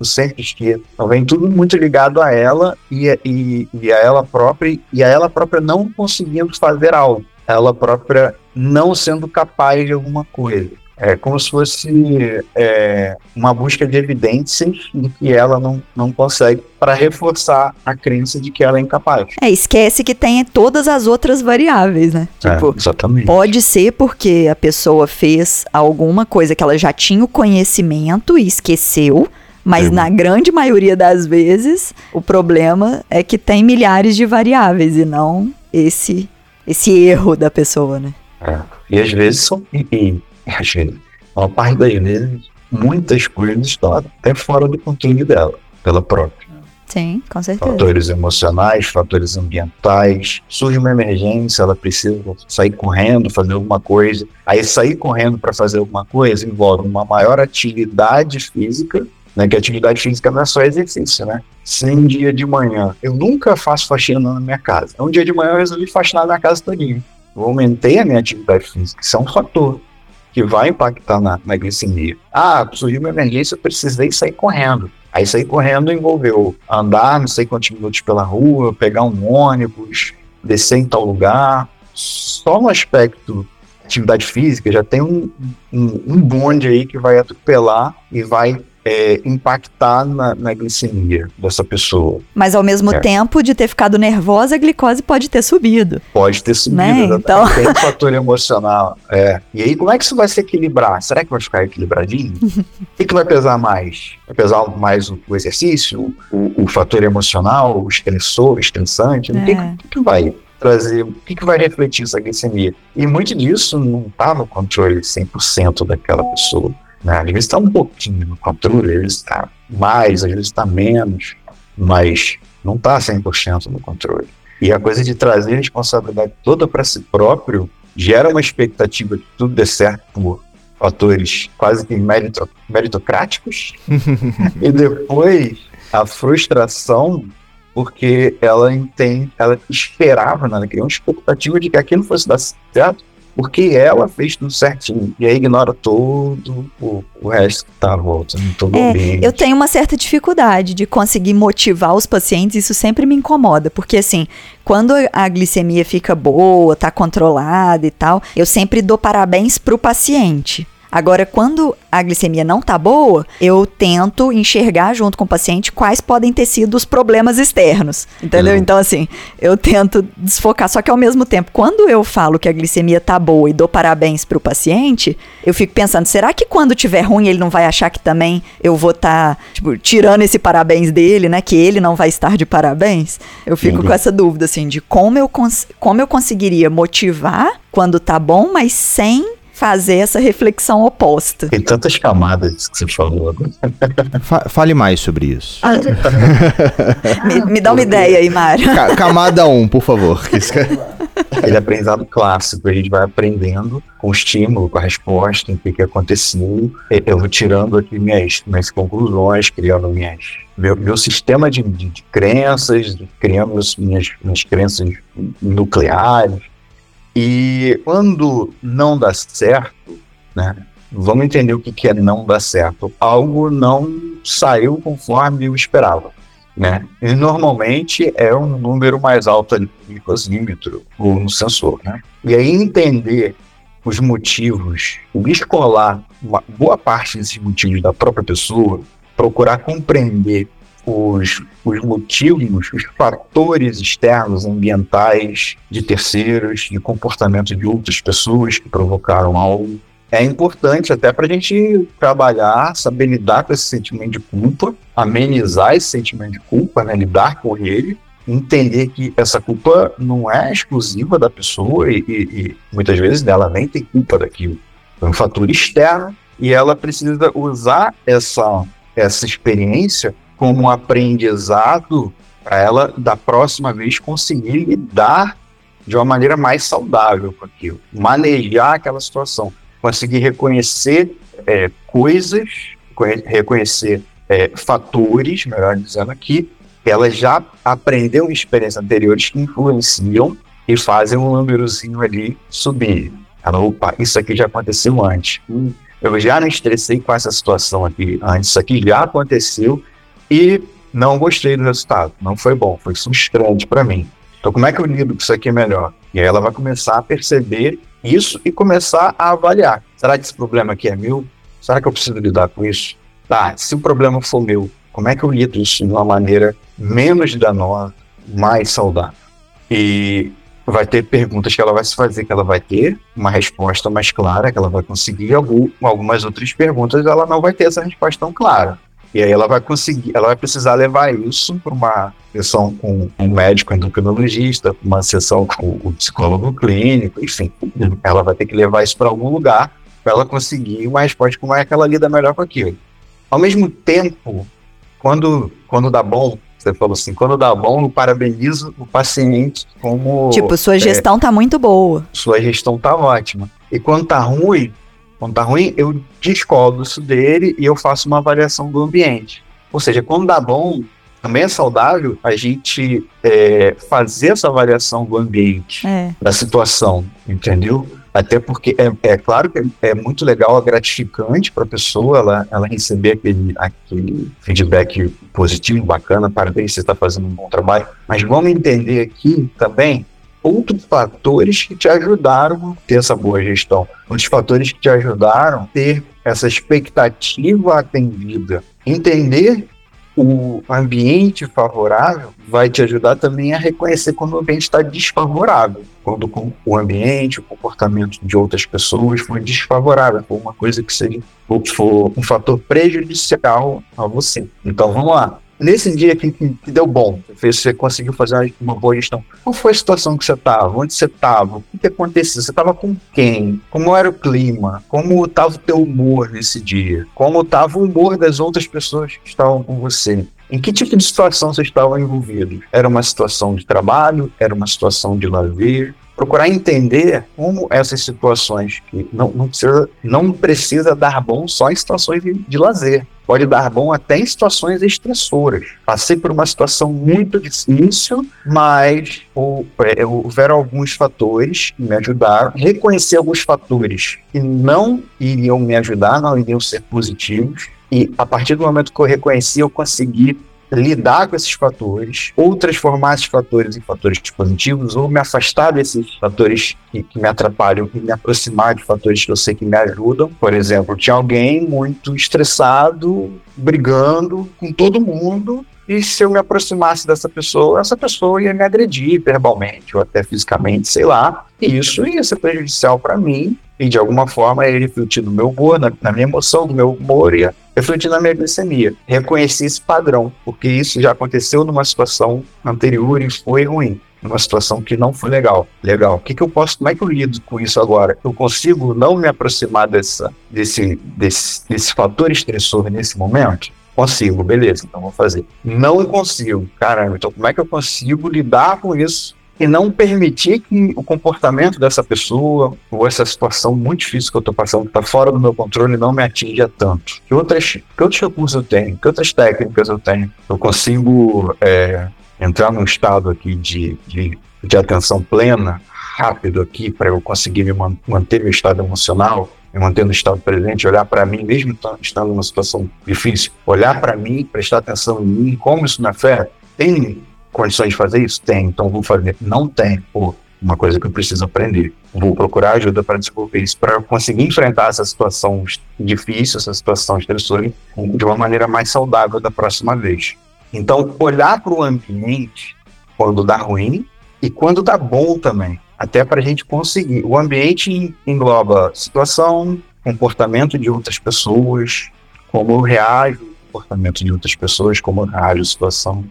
[SPEAKER 2] eu sempre esqueço. Então vem tudo muito ligado a ela e, e, e a ela própria, e a ela própria não conseguindo fazer algo, ela própria não sendo capaz de alguma coisa. É como se fosse é, uma busca de evidências de que ela não, não consegue para reforçar a crença de que ela é incapaz.
[SPEAKER 3] É, esquece que tem todas as outras variáveis, né?
[SPEAKER 2] É, tipo, exatamente.
[SPEAKER 3] Pode ser porque a pessoa fez alguma coisa que ela já tinha o conhecimento e esqueceu, mas Sim. na grande maioria das vezes, o problema é que tem milhares de variáveis e não esse esse erro da pessoa, né?
[SPEAKER 2] É. E às vezes são e, às vezes, uma vezes, muitas coisas estão até fora do controle dela, pela própria.
[SPEAKER 3] Sim, com certeza.
[SPEAKER 2] Fatores emocionais, fatores ambientais. Surge uma emergência, ela precisa sair correndo, fazer alguma coisa. Aí sair correndo para fazer alguma coisa envolve uma maior atividade física, né? Que atividade física não é só exercício, né? Sem dia de manhã. Eu nunca faço faxina na minha casa. Um dia de manhã eu resolvi faxinar na casa todinha. Eu aumentei a minha atividade física, isso é um fator que vai impactar na, na glicemia. Ah, surgiu uma emergência, eu precisei sair correndo. Aí sair correndo envolveu andar não sei quantos minutos pela rua, pegar um ônibus, descer em tal lugar. Só no aspecto atividade física já tem um, um, um bonde aí que vai atropelar e vai é, impactar na, na, glicemia dessa pessoa.
[SPEAKER 3] Mas ao mesmo é. tempo de ter ficado nervosa, a glicose pode ter subido.
[SPEAKER 2] Pode ter subido,
[SPEAKER 3] né? então...
[SPEAKER 2] tem um fator emocional. É. E aí, como é que isso vai se equilibrar? Será que vai ficar equilibradinho? o que, vai pesar mais? Vai pesar mais o, o exercício, o, o, fator emocional, o estressor, o estressante? O que, é. que, que vai trazer, o que, que vai refletir essa glicemia? E muito disso não está no controle 100% daquela pessoa. Né? Às vezes está um pouquinho no controle, às vezes está mais, às vezes está menos, mas não está 100% no controle. E a coisa de trazer a responsabilidade toda para si próprio gera uma expectativa de que tudo dê certo por fatores quase que merito, meritocráticos. e depois a frustração porque ela entende, ela esperava, né? ela criou uma expectativa de que aquilo fosse dar certo porque ela fez tudo certinho. E aí ignora todo o, o resto que tá à volta, todo é, ambiente.
[SPEAKER 3] Eu tenho uma certa dificuldade de conseguir motivar os pacientes, isso sempre me incomoda, porque assim, quando a glicemia fica boa, tá controlada e tal, eu sempre dou parabéns pro paciente. Agora, quando a glicemia não tá boa, eu tento enxergar junto com o paciente quais podem ter sido os problemas externos. Entendeu? Uhum. Então, assim, eu tento desfocar. Só que ao mesmo tempo, quando eu falo que a glicemia tá boa e dou parabéns pro paciente, eu fico pensando, será que quando tiver ruim ele não vai achar que também eu vou estar, tá, tipo, tirando esse parabéns dele, né? Que ele não vai estar de parabéns? Eu fico uhum. com essa dúvida, assim, de como eu, como eu conseguiria motivar quando tá bom, mas sem fazer essa reflexão oposta.
[SPEAKER 2] Tem tantas camadas que você falou agora.
[SPEAKER 1] Fa- fale mais sobre isso.
[SPEAKER 3] Me, me dá uma ideia aí, Mário.
[SPEAKER 1] Ca- camada 1, por favor.
[SPEAKER 2] Aquele aprendizado clássico, a gente vai aprendendo com o estímulo, com a resposta, o que, que aconteceu. E Eu vou tirando aqui minhas, minhas conclusões, criando minhas, meu, meu sistema de, de, de crenças, criando as minhas, minhas crenças nucleares. E quando não dá certo, né? Vamos entender o que, que é não dar certo. Algo não saiu conforme eu esperava né? E normalmente é um número mais alto ali no glicosímetro ou no sensor, né? E aí entender os motivos, descolar uma boa parte desses motivos da própria pessoa, procurar compreender os, os motivos, os fatores externos, ambientais, de terceiros, de comportamento de outras pessoas que provocaram algo, é importante até para a gente trabalhar, saber lidar com esse sentimento de culpa, amenizar esse sentimento de culpa, né, lidar com ele, entender que essa culpa não é exclusiva da pessoa e, e- e muitas vezes ela nem tem culpa daquilo. É um fator externo e ela precisa usar essa, essa experiência como um aprendizado para ela, da próxima vez, conseguir lidar de uma maneira mais saudável com aquilo, manejar aquela situação conseguir reconhecer é, coisas, conhe- reconhecer é, fatores, melhor dizendo aqui, que ela já aprendeu em experiências anteriores que influenciam e fazem um númerozinho ali subir. Ela, opa, isso aqui já aconteceu antes. Hum, eu já não estressei com essa situação aqui antes, isso aqui já aconteceu e não gostei do resultado. Não foi bom, foi frustrante para mim. Então, como é que eu lido com isso aqui melhor? E aí ela vai começar a perceber isso e começar a avaliar. Será que esse problema aqui é meu? Será que eu preciso lidar com isso? Tá, se o problema for meu, como é que eu lido isso de uma maneira menos danosa, mais saudável? E vai ter perguntas que ela vai se fazer, que ela vai ter uma resposta mais clara, que ela vai conseguir. Algum, algumas outras perguntas ela não vai ter essa resposta tão clara. E aí ela vai conseguir, ela vai precisar levar isso para uma sessão com um médico endocrinologista, uma sessão com o psicólogo clínico, enfim. Ela vai ter que levar isso para algum lugar para ela conseguir uma resposta como é que ela lida melhor com aquilo. Ao mesmo tempo, quando, quando dá bom, você falou assim, quando dá bom, eu parabenizo o paciente como
[SPEAKER 3] Tipo, sua gestão tá muito boa.
[SPEAKER 2] sua gestão tá ótima. E quando tá ruim, quando tá ruim, eu descobro isso dele e eu faço uma avaliação do ambiente. Ou seja, quando dá bom, também é saudável a gente é, fazer essa avaliação do ambiente,
[SPEAKER 3] É.
[SPEAKER 2] da situação, entendeu? Até porque é, é claro que é, é muito legal, é gratificante para a pessoa ela, ela receber aquele, aquele feedback positivo, bacana, parabéns, você está fazendo um bom trabalho. Mas vamos entender aqui também outros fatores que te ajudaram a ter essa boa gestão, outros fatores que te ajudaram a ter essa expectativa atendida. Entender o ambiente favorável vai te ajudar também a reconhecer quando o ambiente está desfavorável. Quando o ambiente, o comportamento de outras pessoas foi desfavorável, foi uma coisa que seja, ou for um fator prejudicial a você. Então vamos lá. Nesse dia que, que- deu bom, você conseguiu fazer uma, boa gestão. Qual foi a situação que você estava? Onde você estava? O que, que aconteceu? Você estava com quem? Como era o clima? Como estava o teu humor nesse dia? Como estava o humor das outras pessoas que estavam com você? Em que tipo de situação vocês estavam envolvidos? Era uma situação de trabalho? Era uma situação de lazer? Procurar entender como essas situações que não, não, precisa, não precisa dar bom só em situações de, de lazer. Pode dar bom até em situações estressoras. Passei por uma situação muito difícil, mas é, houveram alguns fatores que me ajudaram. Reconhecer alguns fatores que não iriam me ajudar, não iriam ser positivos. E a partir do momento que eu reconheci, eu consegui lidar com esses fatores, ou transformar esses fatores em fatores positivos, ou me afastar desses fatores que, que me atrapalham e me aproximar de fatores que eu sei que me ajudam. Por exemplo, tinha alguém muito estressado, brigando com todo mundo, e se eu me aproximasse dessa pessoa, essa pessoa ia me agredir verbalmente ou até fisicamente, sei lá, e isso ia ser prejudicial para mim e de alguma forma ia refletir no meu humor, na, na minha emoção, no meu humor, ia refletir na minha glicemia. Reconheci esse padrão, porque isso já aconteceu numa situação anterior e foi ruim. numa situação que não foi legal. Legal. O que, que eu posso, como é que eu lido com isso agora? Eu consigo não me aproximar dessa, desse, desse, desse fator estressor nesse momento? Consigo, beleza, então vou fazer. Não consigo, caramba, então como é que eu consigo lidar com isso e não permitir que o comportamento dessa pessoa ou essa situação muito difícil que eu estou passando, que está fora do meu controle, não me atinja tanto. Que, outras, que outros recursos eu tenho? Que outras técnicas eu tenho? Eu consigo é, entrar num estado aqui de, de, de atenção plena, rápido aqui, para eu conseguir me man manter meu estado emocional, me manter no estado presente, olhar para mim, mesmo estando numa situação difícil, olhar para mim, prestar atenção em mim, como isso me afeta. Tem condições de fazer isso? Tem, então vou fazer. Não tem, pô, uma coisa que eu preciso aprender. Vou procurar ajuda para desenvolver isso, para conseguir enfrentar essa situação difícil, essa situação estressora, de uma maneira mais saudável da próxima vez. Então, olhar para o ambiente quando dá ruim e quando dá bom também, até para a gente conseguir. O ambiente engloba situação, comportamento de outras pessoas, como eu reajo comportamento de outras pessoas, como eu reajo situação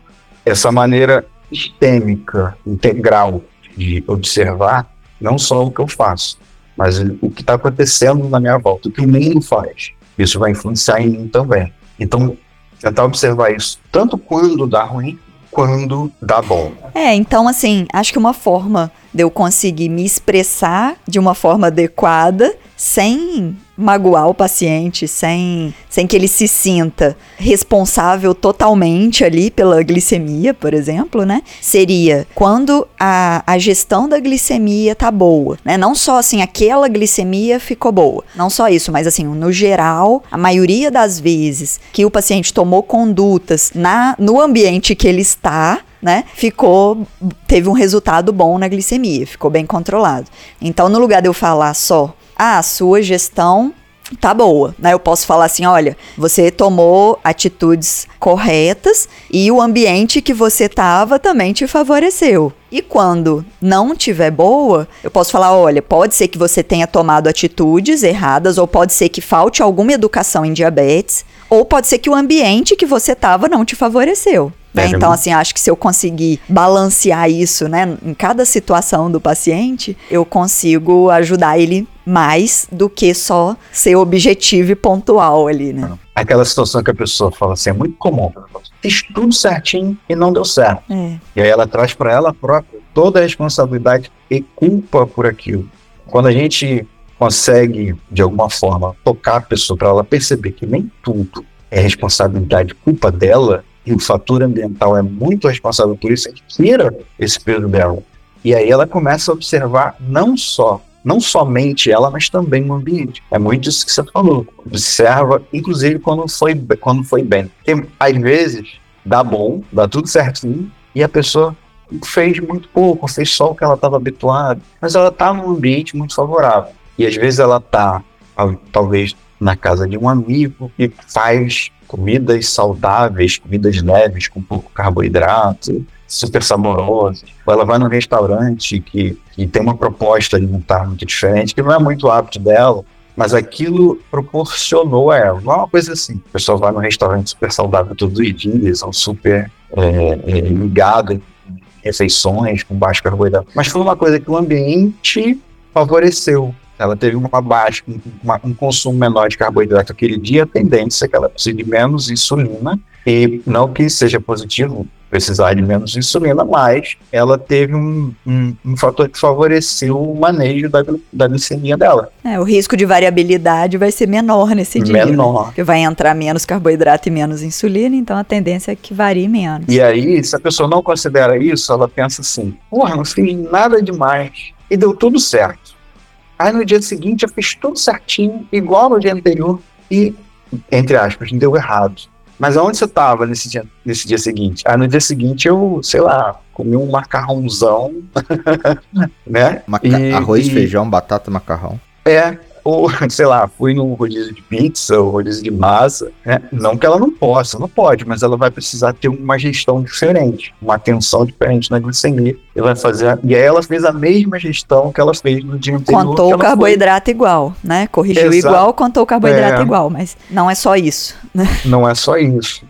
[SPEAKER 2] essa maneira sistêmica, integral de observar não só o que eu faço, mas o que está acontecendo na minha volta, o que o mundo faz. Isso vai influenciar em mim também. Então, tentar observar isso tanto quando dá ruim, quando dá bom.
[SPEAKER 3] É, então assim, acho que uma forma de eu conseguir me expressar de uma forma adequada sem magoar o paciente, sem, sem que ele se sinta responsável totalmente ali pela glicemia, por exemplo, né? Seria quando a, a gestão da glicemia tá boa, né? Não só assim, aquela glicemia ficou boa. Não só isso, mas assim, no geral, a maioria das vezes que o paciente tomou condutas na, no ambiente que ele está, né? Ficou, teve um resultado bom na glicemia, ficou bem controlado. Então, no lugar de eu falar só ah, a sua gestão tá boa, né? Eu posso falar assim, olha, você tomou atitudes corretas e o ambiente que você tava também te favoreceu. E quando não tiver boa, eu posso falar, olha, pode ser que você tenha tomado atitudes erradas ou pode ser que falte alguma educação em diabetes, ou pode ser que o ambiente que você tava não te favoreceu. Né? Então, assim, acho que se eu conseguir balancear isso, né, em cada situação do paciente, eu consigo ajudar ele mais do que só ser objetivo e pontual ali, né?
[SPEAKER 2] Aquela situação que a pessoa fala assim, é muito comum. Fiz tudo certinho e não deu certo. É. E aí ela traz para ela própria toda a responsabilidade e culpa por aquilo. Quando a gente consegue, de alguma forma, tocar a pessoa para ela perceber que nem tudo é responsabilidade, culpa dela, e o fator ambiental é muito responsável por isso, a gente tira esse peso dela. E aí ela começa a observar não só, não somente ela, mas também o ambiente. É muito isso que você falou. Observa, inclusive quando foi, quando foi bem. Porque às vezes dá bom, dá tudo certinho, e a pessoa fez muito pouco, fez só o que ela estava habituada, mas ela está num ambiente muito favorável. E às vezes ela está, talvez, na casa de um amigo e faz comidas saudáveis, comidas leves, com pouco carboidrato, super saborosas. Ou ela vai num restaurante que, que tem uma proposta alimentar muito diferente, que não é muito hábito dela, mas aquilo proporcionou a ela. Não é uma coisa assim. A pessoa vai num restaurante super saudável todos os dias, são super é, é, ligado em refeições com baixo carboidrato. Mas foi uma coisa que o ambiente favoreceu ela teve uma baixa, uma, um consumo menor de carboidrato aquele dia, a tendência é que ela precise de menos insulina, e não que seja positivo precisar de menos insulina, mas ela teve um, um, um fator que favoreceu o manejo da, da glicemia dela.
[SPEAKER 3] É, o risco de variabilidade vai ser menor nesse dia.
[SPEAKER 2] Né? Menor. Né?
[SPEAKER 3] Porque vai entrar menos carboidrato e menos insulina, então a tendência é que varie menos.
[SPEAKER 2] E aí, se a pessoa não considera isso, ela pensa assim: porra, não fiz nada demais e deu tudo certo. Aí no dia seguinte eu fiz tudo certinho, igual no dia anterior, e, entre aspas, deu errado. Mas aonde você estava nesse dia, nesse dia seguinte? Aí no dia seguinte eu, sei lá, comi um macarrãozão, né?
[SPEAKER 1] Maca e, arroz, e... feijão, batata, macarrão.
[SPEAKER 2] É, ou, sei lá, fui no rodízio de pizza ou rodízio de massa, né? Não que ela não possa, não pode, mas ela vai precisar ter uma gestão diferente, uma atenção diferente na glicemia. E vai fazer, e aí ela fez a mesma gestão que ela fez no dia anterior.
[SPEAKER 3] Contou o carboidrato foi. igual, né? Corrigiu Exato. igual, contou o carboidrato é. igual, mas não é só isso, né?
[SPEAKER 2] Não é só isso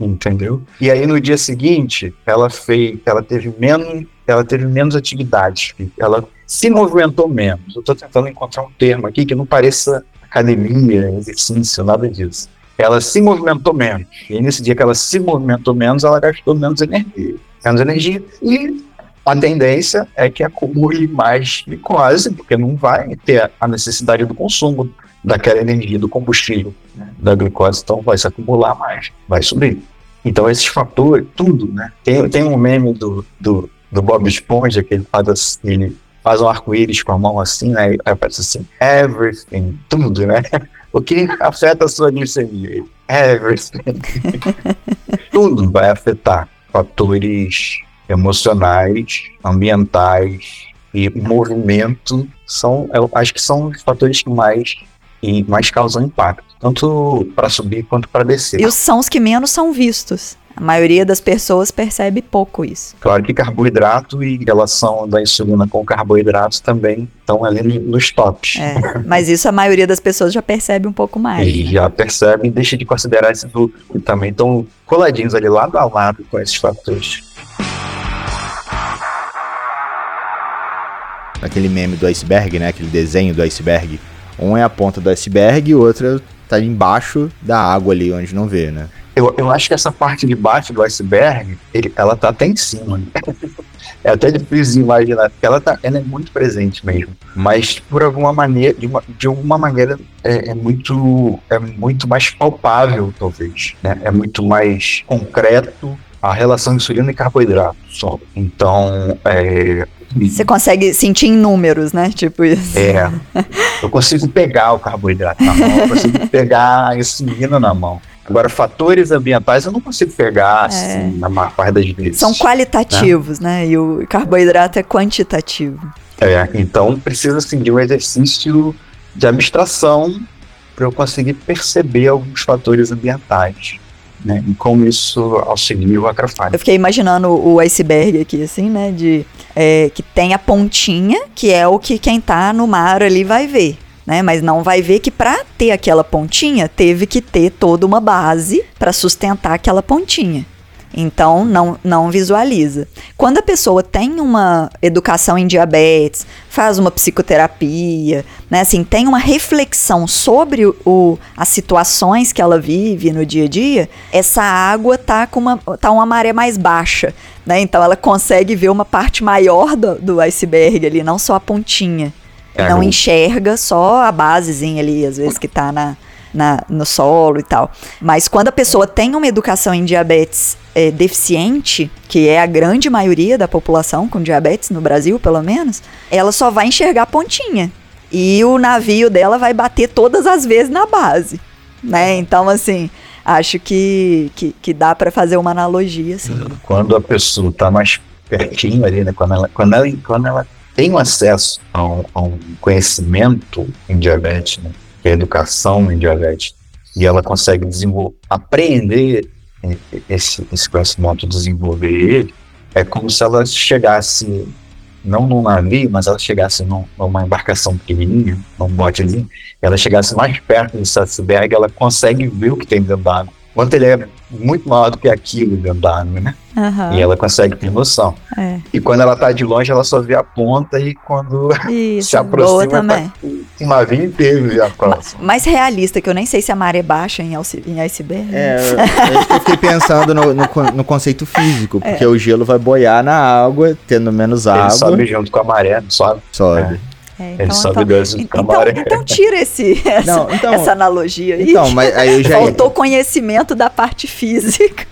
[SPEAKER 2] entendeu? E aí no dia seguinte, ela fez, ela teve menos ela teve menos atividades, ela se movimentou menos. Eu estou tentando encontrar um termo aqui que não pareça academia, exercício, nada disso. Ela se movimentou menos. E nesse dia que ela se movimentou menos, ela gastou menos energia. Menos energia e a tendência é que acumule mais glicose, porque não vai ter a necessidade do consumo daquela energia do combustível né, da glicose, então vai se acumular mais, vai subir. Então esses fatores, tudo, né? Tem, tem um meme do, do, do Bob Esponja que ele faz, ele faz um arco-íris com a mão assim, né? Aí aparece assim, everything, tudo, né? O que afeta a sua glicemia? Everything. tudo vai afetar fatores emocionais, ambientais e movimento são, eu acho que são os fatores que mais e mais causam impacto, tanto para subir quanto para descer.
[SPEAKER 3] E os são os que menos são vistos. A maioria das pessoas percebe pouco isso.
[SPEAKER 2] Claro que carboidrato e relação da insulina com carboidratos também estão ali nos tops.
[SPEAKER 3] É, mas isso a maioria das pessoas já percebe um pouco mais.
[SPEAKER 2] E né? já percebe e deixa de considerar esses outros que também estão coladinhos ali lado a lado com esses fatores.
[SPEAKER 1] Aquele meme do iceberg, né? Aquele desenho do iceberg. Um é a ponta do iceberg e o outro tá embaixo da água ali, onde não vê, né?
[SPEAKER 2] Eu, eu acho que essa parte de baixo do iceberg, ele, ela tá até em cima. Né? É até difícil imaginar, porque ela, tá, ela é muito presente mesmo. Mas por alguma maneira, de, uma, de alguma maneira, é, é, muito, é muito mais palpável, talvez. Né? É muito mais concreto a relação de insulina e carboidrato só. Então, é,
[SPEAKER 3] você consegue sentir em números, né? Tipo isso.
[SPEAKER 2] É. Eu consigo pegar o carboidrato na mão, eu consigo pegar a insulina na mão. Agora, fatores ambientais eu não consigo pegar, assim, é. na maior parte das vezes.
[SPEAKER 3] São qualitativos, né? né? E o carboidrato é quantitativo.
[SPEAKER 2] É, então precisa, assim, de um exercício de abstração para eu conseguir perceber alguns fatores ambientais né? E como isso auxilia o acrofágio.
[SPEAKER 3] Eu fiquei imaginando o iceberg aqui, assim, né? De, é, que tem a pontinha, que é o que quem tá no mar ali vai ver. Né, mas não vai ver que para ter aquela pontinha teve que ter toda uma base para sustentar aquela pontinha. Então, não, não visualiza. Quando a pessoa tem uma educação em diabetes, faz uma psicoterapia, né, assim, tem uma reflexão sobre o, as situações que ela vive no dia a dia, essa água tá com uma, tá uma maré mais baixa. Né, então, ela consegue ver uma parte maior do, do iceberg ali, não só a pontinha. É, não enxerga só a basezinha ali, às vezes, que está na, na, no solo e tal. Mas quando a pessoa tem uma educação em diabetes é, deficiente, que é a grande maioria da população com diabetes no Brasil, pelo menos, ela só vai enxergar a pontinha. E o navio dela vai bater todas as vezes na base. Né? Então, assim, acho que, que, que dá para fazer uma analogia. Assim.
[SPEAKER 2] Quando a pessoa está mais pertinho ali, né? quando, ela, quando, ela, quando ela um acesso a um, a um conhecimento em diabetes, né? é educação em diabetes, e ela consegue desenvolver, aprender esse, esse conhecimento, desenvolver ele, é como se ela chegasse, não num navio, mas ela chegasse num, numa embarcação pequenininha, num botezinho, ela chegasse mais perto desse iceberg, ela consegue ver o que tem dentro da água. Quanto ele é muito maior do que aquilo dentro da água, né? Uhum. E ela consegue ter noção. É. E quando ela tá de longe, ela só vê a ponta e quando Isso, se aproxima, também. Tá um navio inteiro já próximo.
[SPEAKER 3] Mais realista, que eu nem sei se a maré é baixa em, em iceberg.
[SPEAKER 1] É, eu, eu fiquei pensando no, no, no, conceito físico, porque é. o gelo vai boiar na água, tendo menos água. Ele
[SPEAKER 2] sobe junto com a maré, não sobe?
[SPEAKER 1] Sobe.
[SPEAKER 3] É. É, então, Ele sobe então, então, então, tira esse, essa, não, então, essa analogia aí.
[SPEAKER 1] Então, mas aí eu já
[SPEAKER 3] Faltou conhecimento da parte física.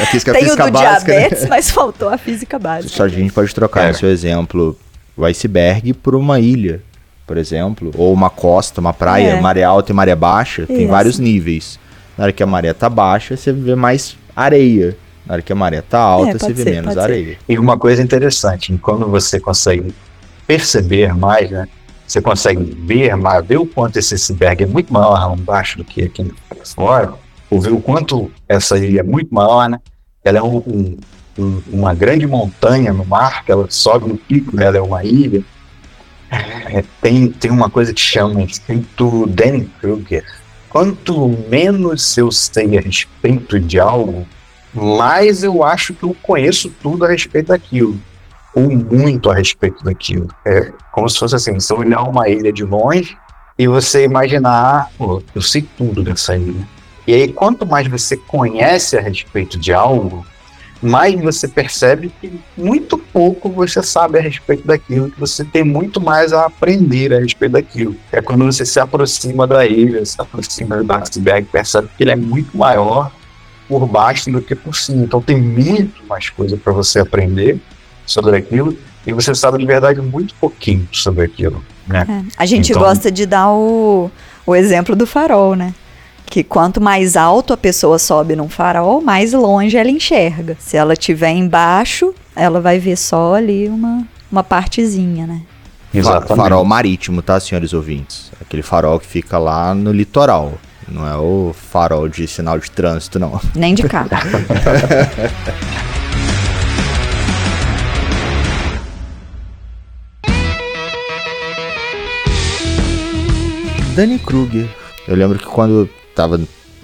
[SPEAKER 1] A física,
[SPEAKER 3] Tem
[SPEAKER 1] física
[SPEAKER 3] o do básica, diabetes, né? mas faltou a física básica.
[SPEAKER 1] Só a gente pode trocar é. no seu exemplo o iceberg por uma ilha, por exemplo, ou uma costa, uma praia, é. maré alta e maré baixa, Isso. tem vários níveis. Na hora que a maré tá baixa, você vê mais areia. Na hora que a maré tá alta, é, você vê ser, menos areia. Ser.
[SPEAKER 2] E uma coisa interessante, quando você consegue perceber mais, né? Você consegue ver mais, ver o quanto esse iceberg é muito maior embaixo do que aqui fora, ou ver o quanto essa ilha é muito maior, né? Ela é um, um, uma grande montanha no mar, que ela sobe no pico, né? ela é uma ilha. É, tem, tem uma coisa que chama escrito Danny Kruger. Quanto menos eu sei a respeito de algo, mais eu acho que eu conheço tudo a respeito daquilo. Ou muito a respeito daquilo. É como se fosse assim, você olhar uma ilha de longe e você imaginar, pô, eu sei tudo dessa ilha. E aí, quanto mais você conhece a respeito de algo, mais você percebe que muito pouco você sabe a respeito daquilo, que você tem muito mais a aprender a respeito daquilo. É quando você se aproxima da ilha, se aproxima do iceberg, percebe que ele é muito maior por baixo do que por cima. Então tem muito mais coisa para você aprender sobre aquilo e você sabe de verdade muito pouquinho sobre aquilo. Né?
[SPEAKER 3] É. A gente
[SPEAKER 2] Então-
[SPEAKER 3] gosta de dar o, o exemplo do farol, né? Que quanto mais alto a pessoa sobe num farol, mais longe ela enxerga. Se ela estiver embaixo, ela vai ver só ali uma, uma partezinha, né?
[SPEAKER 2] Exatamente.
[SPEAKER 1] Farol marítimo, tá, senhores ouvintes? Aquele farol que fica lá no litoral. Não é o farol de sinal de trânsito, não.
[SPEAKER 3] Nem de carro.
[SPEAKER 1] Dani Kruger. Eu lembro que quando tava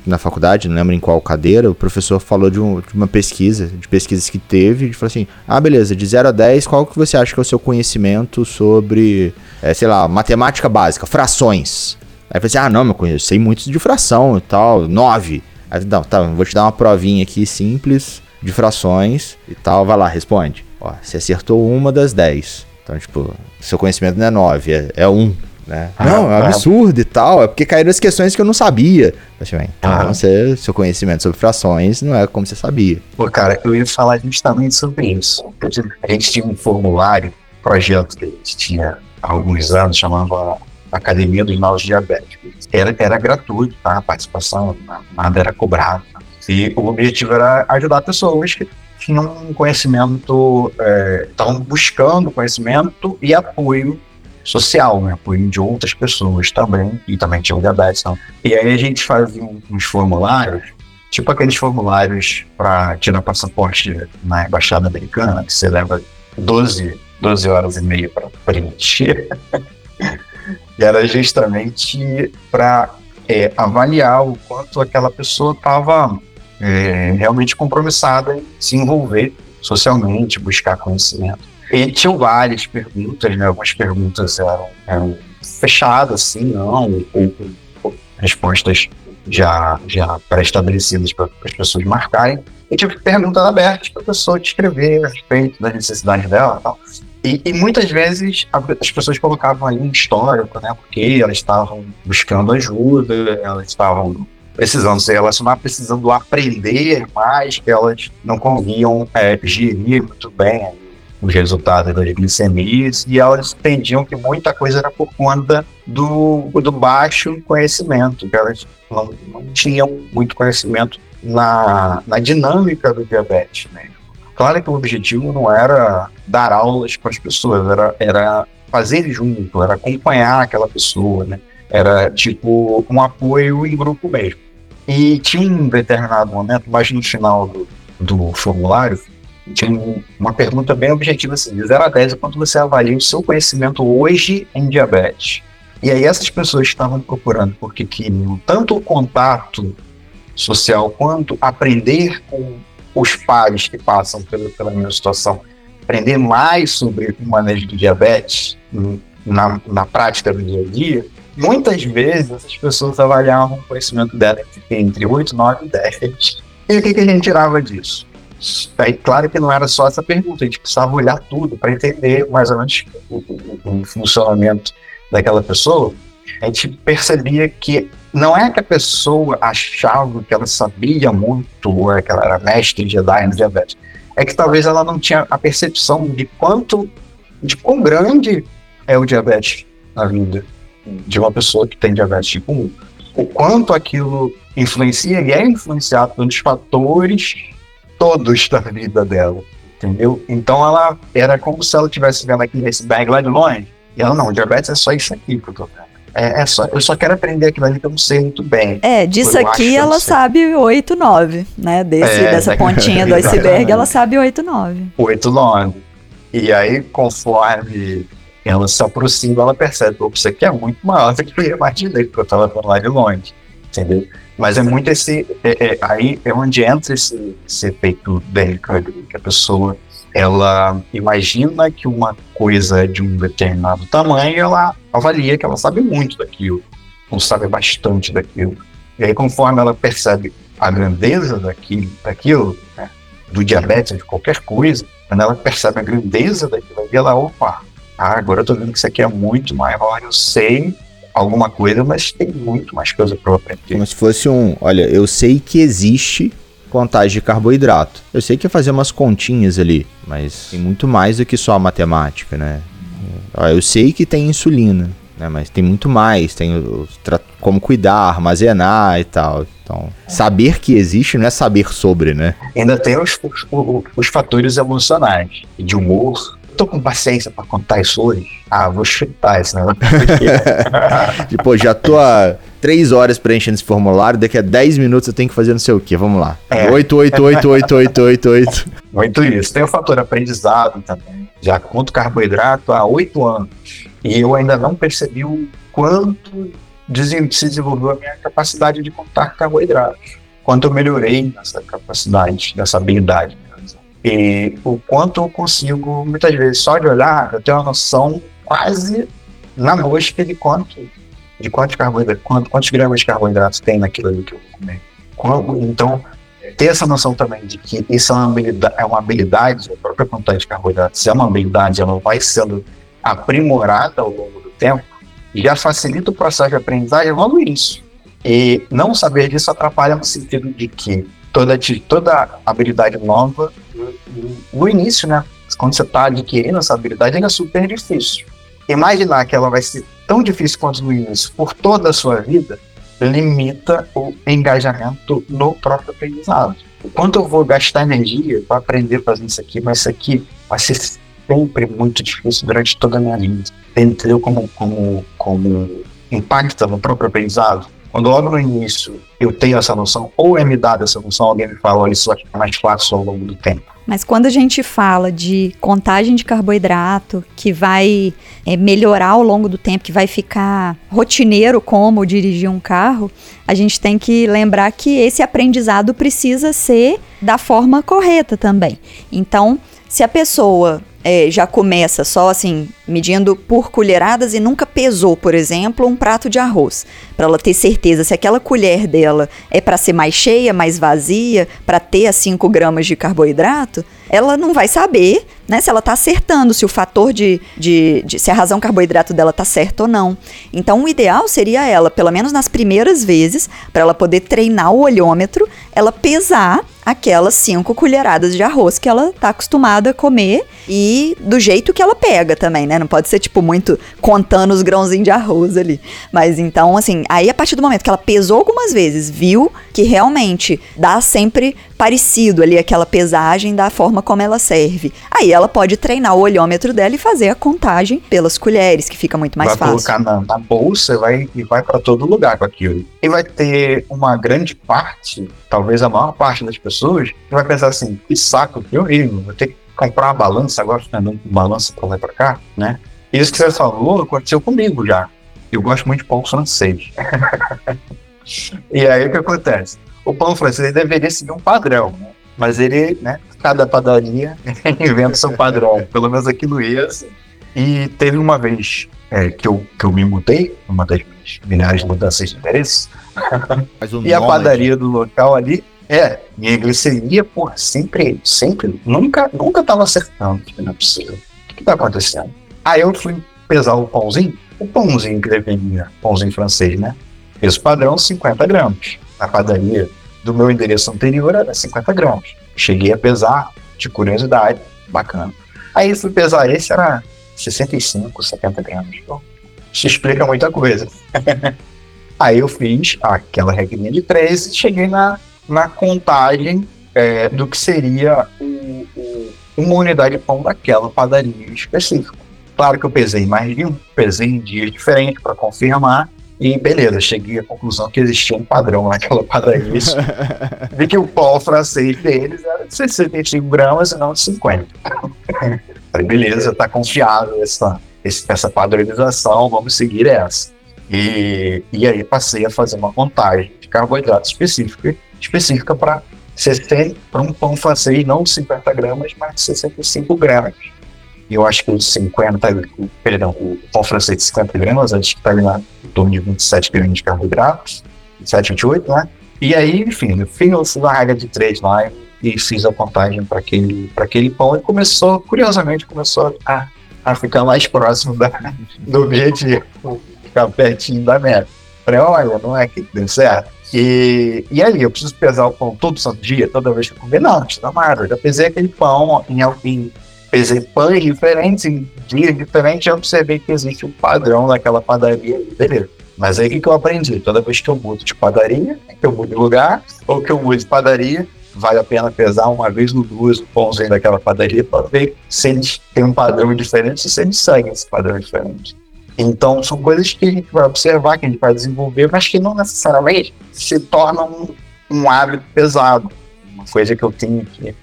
[SPEAKER 1] na faculdade, não lembro em qual cadeira, o professor falou de, um- de uma pesquisa, de pesquisas que teve, e falou assim: ah, beleza, de 0 a 10, qual que você acha que é o seu conhecimento sobre, é, sei lá, matemática básica, frações? Aí eu falei assim: ah, não, meu conheço, sei muito de fração e tal, 9. Aí, não, tá, vou te dar uma provinha aqui simples de frações e tal, vai lá, responde. Ó, você acertou uma das 10. Então, tipo, seu conhecimento não é 9, é, é 1. Né? Não, é um
[SPEAKER 2] Ah,
[SPEAKER 1] absurdo e tal. É porque caíram as questões que eu não sabia. Bem, então
[SPEAKER 2] Ah.
[SPEAKER 1] você, seu conhecimento sobre frações não é como você sabia.
[SPEAKER 2] Pô, cara, eu ia falar justamente sobre isso. A gente tinha um formulário, projeto que a gente tinha há alguns anos, chamava Academia dos Novos Diabéticos. Era, era gratuito, tá? A participação, nada era cobrado. E o objetivo era ajudar pessoas que tinham um conhecimento, eh, estavam buscando conhecimento e apoio social, né? apoio de outras pessoas também, e também tinham diabetes. Então. E aí a gente fazia uns formulários Tipo aqueles formulários para tirar passaporte na embaixada americana, que você leva 12, 12 horas e meia para preencher. e era justamente para avaliar o quanto aquela pessoa estava realmente compromissada em se envolver socialmente, buscar conhecimento. E tinham várias perguntas, né? Algumas perguntas eram, eram fechadas, assim, não, ou com respostas já, já pré-estabelecidas para as pessoas marcarem. E tive perguntas abertas para a pessoa descrever a respeito das necessidades dela e tal. E, e muitas vezes as pessoas colocavam ali um histórico, né? Porque elas estavam buscando ajuda, elas estavam precisando se relacionar, precisando aprender mais, que elas não conseguiam é, gerir muito bem os resultados das glicemias, e elas entendiam que muita coisa era por conta do, do baixo conhecimento, que elas não, não tinham muito conhecimento na, na dinâmica do diabetes. Né? Claro que o objetivo não era dar aulas para as pessoas, era, era fazer junto, era acompanhar aquela pessoa, né? era tipo um apoio em grupo mesmo. E tinha um determinado momento, mais no final do, do formulário, tinha um- uma pergunta bem objetiva assim, de 0 a 10, o quanto você avalia o seu conhecimento hoje em diabetes. E aí essas pessoas estavam procurando porque queriam tanto o contato social quanto aprender com os pares que passam pela, pela minha situação, aprender mais sobre o manejo do diabetes na, na prática do dia a dia, muitas vezes essas pessoas avaliavam o conhecimento dela entre- entre 8, 9 e 10. E o que, que a gente tirava disso? Aí, claro que não era só essa pergunta, a gente precisava olhar tudo para entender mais ou menos o, o- o funcionamento daquela pessoa. A gente percebia que não é que a pessoa achava que ela sabia muito, ou é que ela era mestre Jedi no diabetes, é que talvez ela não tinha a percepção de quanto, de quão grande é o diabetes na vida de uma pessoa que tem diabetes tipo 1. O quanto aquilo influencia e é influenciado pelos fatores todos da vida dela, entendeu? Então ela era como se ela estivesse vendo aquele iceberg lá de longe, e ela, não, diabetes é só isso aqui que eu tô vendo. É, é só, eu só quero aprender aquilo ali que eu não sei muito bem.
[SPEAKER 3] É, disso aqui ela sabe 8, 9, né? Desse,
[SPEAKER 2] É,
[SPEAKER 3] dessa pontinha do iceberg, ela sabe 8, 9.
[SPEAKER 2] 8, 9. E aí, conforme ela se aproxima, ela percebe, opa, isso aqui é muito maior do que eu imaginei, porque eu estava vendo lá de longe, entendeu? Mas é muito esse, é- é- aí é onde entra esse, esse efeito Danny Kruger, que a pessoa ela imagina que uma coisa é de um determinado tamanho, ela avalia que ela sabe muito daquilo, ou sabe bastante daquilo. E aí, conforme ela percebe a grandeza daquilo, daquilo né, do diabetes, de qualquer coisa, quando ela percebe a grandeza daquilo ela, opa, ah, agora eu tô vendo que isso aqui é muito maior, eu sei alguma coisa, mas tem muito mais coisa para aprender.
[SPEAKER 1] Como se fosse um, olha, eu sei que existe contagem de carboidrato. Eu sei que é fazer umas continhas ali, mas tem muito mais do que só a matemática, né? Eu sei que tem insulina, né? Mas tem muito mais, tem como cuidar, armazenar e tal. Então, saber que existe não é saber sobre, né?
[SPEAKER 2] Ainda tem os, os, os fatores emocionais, de humor, tô com paciência para contar isso hoje. Ah, vou chutar esse negócio.
[SPEAKER 1] tipo, já tô há três horas preenchendo esse formulário, daqui a 10 minutos eu tenho que fazer não sei o que. Vamos lá. É. 8, 8, 8, 8, 8, 8, 8.
[SPEAKER 2] Muito isso. Tem o fator aprendizado também. Já conto carboidrato há 8 anos. E eu ainda não percebi o quanto se desenvolveu a minha capacidade de contar carboidratos. Quanto eu melhorei nessa capacidade, nessa habilidade. E o quanto eu consigo, muitas vezes, só de olhar, eu tenho uma noção quase na mosca de quanto, de quantos carboidratos, quantos, quantos gramas de carboidratos tem naquilo ali que eu vou comer. Então, ter essa noção também de que isso é uma habilidade, é uma habilidade a própria quantidade de carboidratos é uma habilidade, ela vai sendo aprimorada ao longo do tempo, já facilita o processo de aprendizagem no início. E não saber disso atrapalha no sentido de que toda, toda habilidade nova, no início, né? Quando você está adquirindo essa habilidade, ainda é super difícil. Imaginar que ela vai ser tão difícil quanto no início por toda a sua vida limita o engajamento no próprio aprendizado. Quanto eu vou gastar energia para aprender fazendo isso aqui, mas isso aqui vai ser sempre muito difícil durante toda a minha vida. Entendeu como, como, como impacta no próprio aprendizado? Quando logo no início eu tenho essa noção, ou é me dada essa noção, alguém me fala, olha, isso vai ficar mais fácil ao longo do tempo.
[SPEAKER 3] Mas quando a gente fala de contagem de carboidrato, que vai é, melhorar ao longo do tempo, que vai ficar rotineiro como dirigir um carro, a gente tem que lembrar que esse aprendizado precisa ser da forma correta também. Então, se a pessoa é, já começa só assim, medindo por colheradas e nunca pesou, por exemplo, um prato de arroz, para ela ter certeza se aquela colher dela é para ser mais cheia, mais vazia, para ter as 5 gramas de carboidrato, ela não vai saber né, se ela está acertando, se o fator de, de, de, se a razão carboidrato dela está certa ou não. Então, o ideal seria ela, pelo menos nas primeiras vezes, para ela poder treinar o olhômetro, ela pesar aquelas cinco colheradas de arroz que ela tá acostumada a comer e do jeito que ela pega também, né? Não pode ser, tipo, muito contando os grãozinhos de arroz ali. Mas então, assim, aí a partir do momento que ela pesou algumas vezes, viu que realmente dá sempre parecido ali aquela pesagem da forma como ela serve. Aí ela pode treinar o olhômetro dela e fazer a contagem pelas colheres, que fica muito mais
[SPEAKER 2] vai
[SPEAKER 3] fácil.
[SPEAKER 2] Vai colocar na, na bolsa vai, e vai para todo lugar com aquilo. E vai ter uma grande parte, talvez a maior parte das pessoas, que vai pensar assim: que saco, que horrível, vou ter que comprar uma balança agora, andando com balança para lá e para cá, né? Isso que você falou aconteceu comigo já. Eu gosto muito de pão francês. e aí o que acontece? O pão francês deveria seguir um padrão, né? Mas ele, né? Cada padaria inventa seu padrão. Pelo menos aqui no IAS. E teve uma vez é, que, eu, que eu me mudei, uma das minhas milhares de mudanças de interesse. e a padaria do local ali, é, minha glicemia, porra, sempre, sempre, nunca, nunca tava acertando. Não é possível. O que, que tá acontecendo? Aí eu fui pesar o pãozinho, o pãozinho que deveria, pãozinho francês, né? Peso padrão, 50 gramas. Na padaria do meu endereço anterior era 50 gramas. Cheguei a pesar, de curiosidade, bacana. Aí fui pesar esse, era 65, 70 gramas. Então, isso explica muita coisa. Aí eu fiz aquela regrinha de 3 e cheguei na, na contagem é, do que seria o, o, uma unidade de pão daquela padaria específica. Claro que eu pesei mais de um, pesei em dias diferentes para confirmar, e beleza, cheguei à conclusão que existia um padrão naquela padaria. Vi que o pão francês deles era de 65 gramas e não de 50. Falei, beleza, tá confiável essa, essa padronização, vamos seguir essa. E, e aí passei a fazer uma contagem de carboidrato específica, específica para um pão francês, não de 50 gramas, mas de 65 gramas. Eu acho que os 50, perdão, o pão francês de 50 gramas, acho que está ali na, em torno de 27 gramas de carboidratos, 27, 28, né? E aí, enfim, eu fiz uma regra de 3 lá e fiz a contagem para aquele, aquele pão e começou, curiosamente, começou a, a ficar mais próximo da, do objetivo, ficar pertinho da meta. Falei, olha, não é que deu certo. E, e ali, eu preciso pesar o pão todo santo dia, toda vez que eu comer? Não, precisa nada. Eu já pesei aquele pão em, em pesei pães diferentes, em dias diferentes, e observei que existe um padrão naquela padaria, beleza. Mas aí o que eu aprendi? Toda vez que eu mudo de padaria, que eu mudo de lugar, ou que eu mudo de padaria, vale a pena pesar uma vez ou duas o pãozinho daquela padaria para ver se eles têm um padrão diferente, se eles seguem esse padrão diferente. Então, são coisas que a gente vai observar, que a gente vai desenvolver, mas que não necessariamente se tornam um, um hábito pesado. Uma coisa que eu tenho que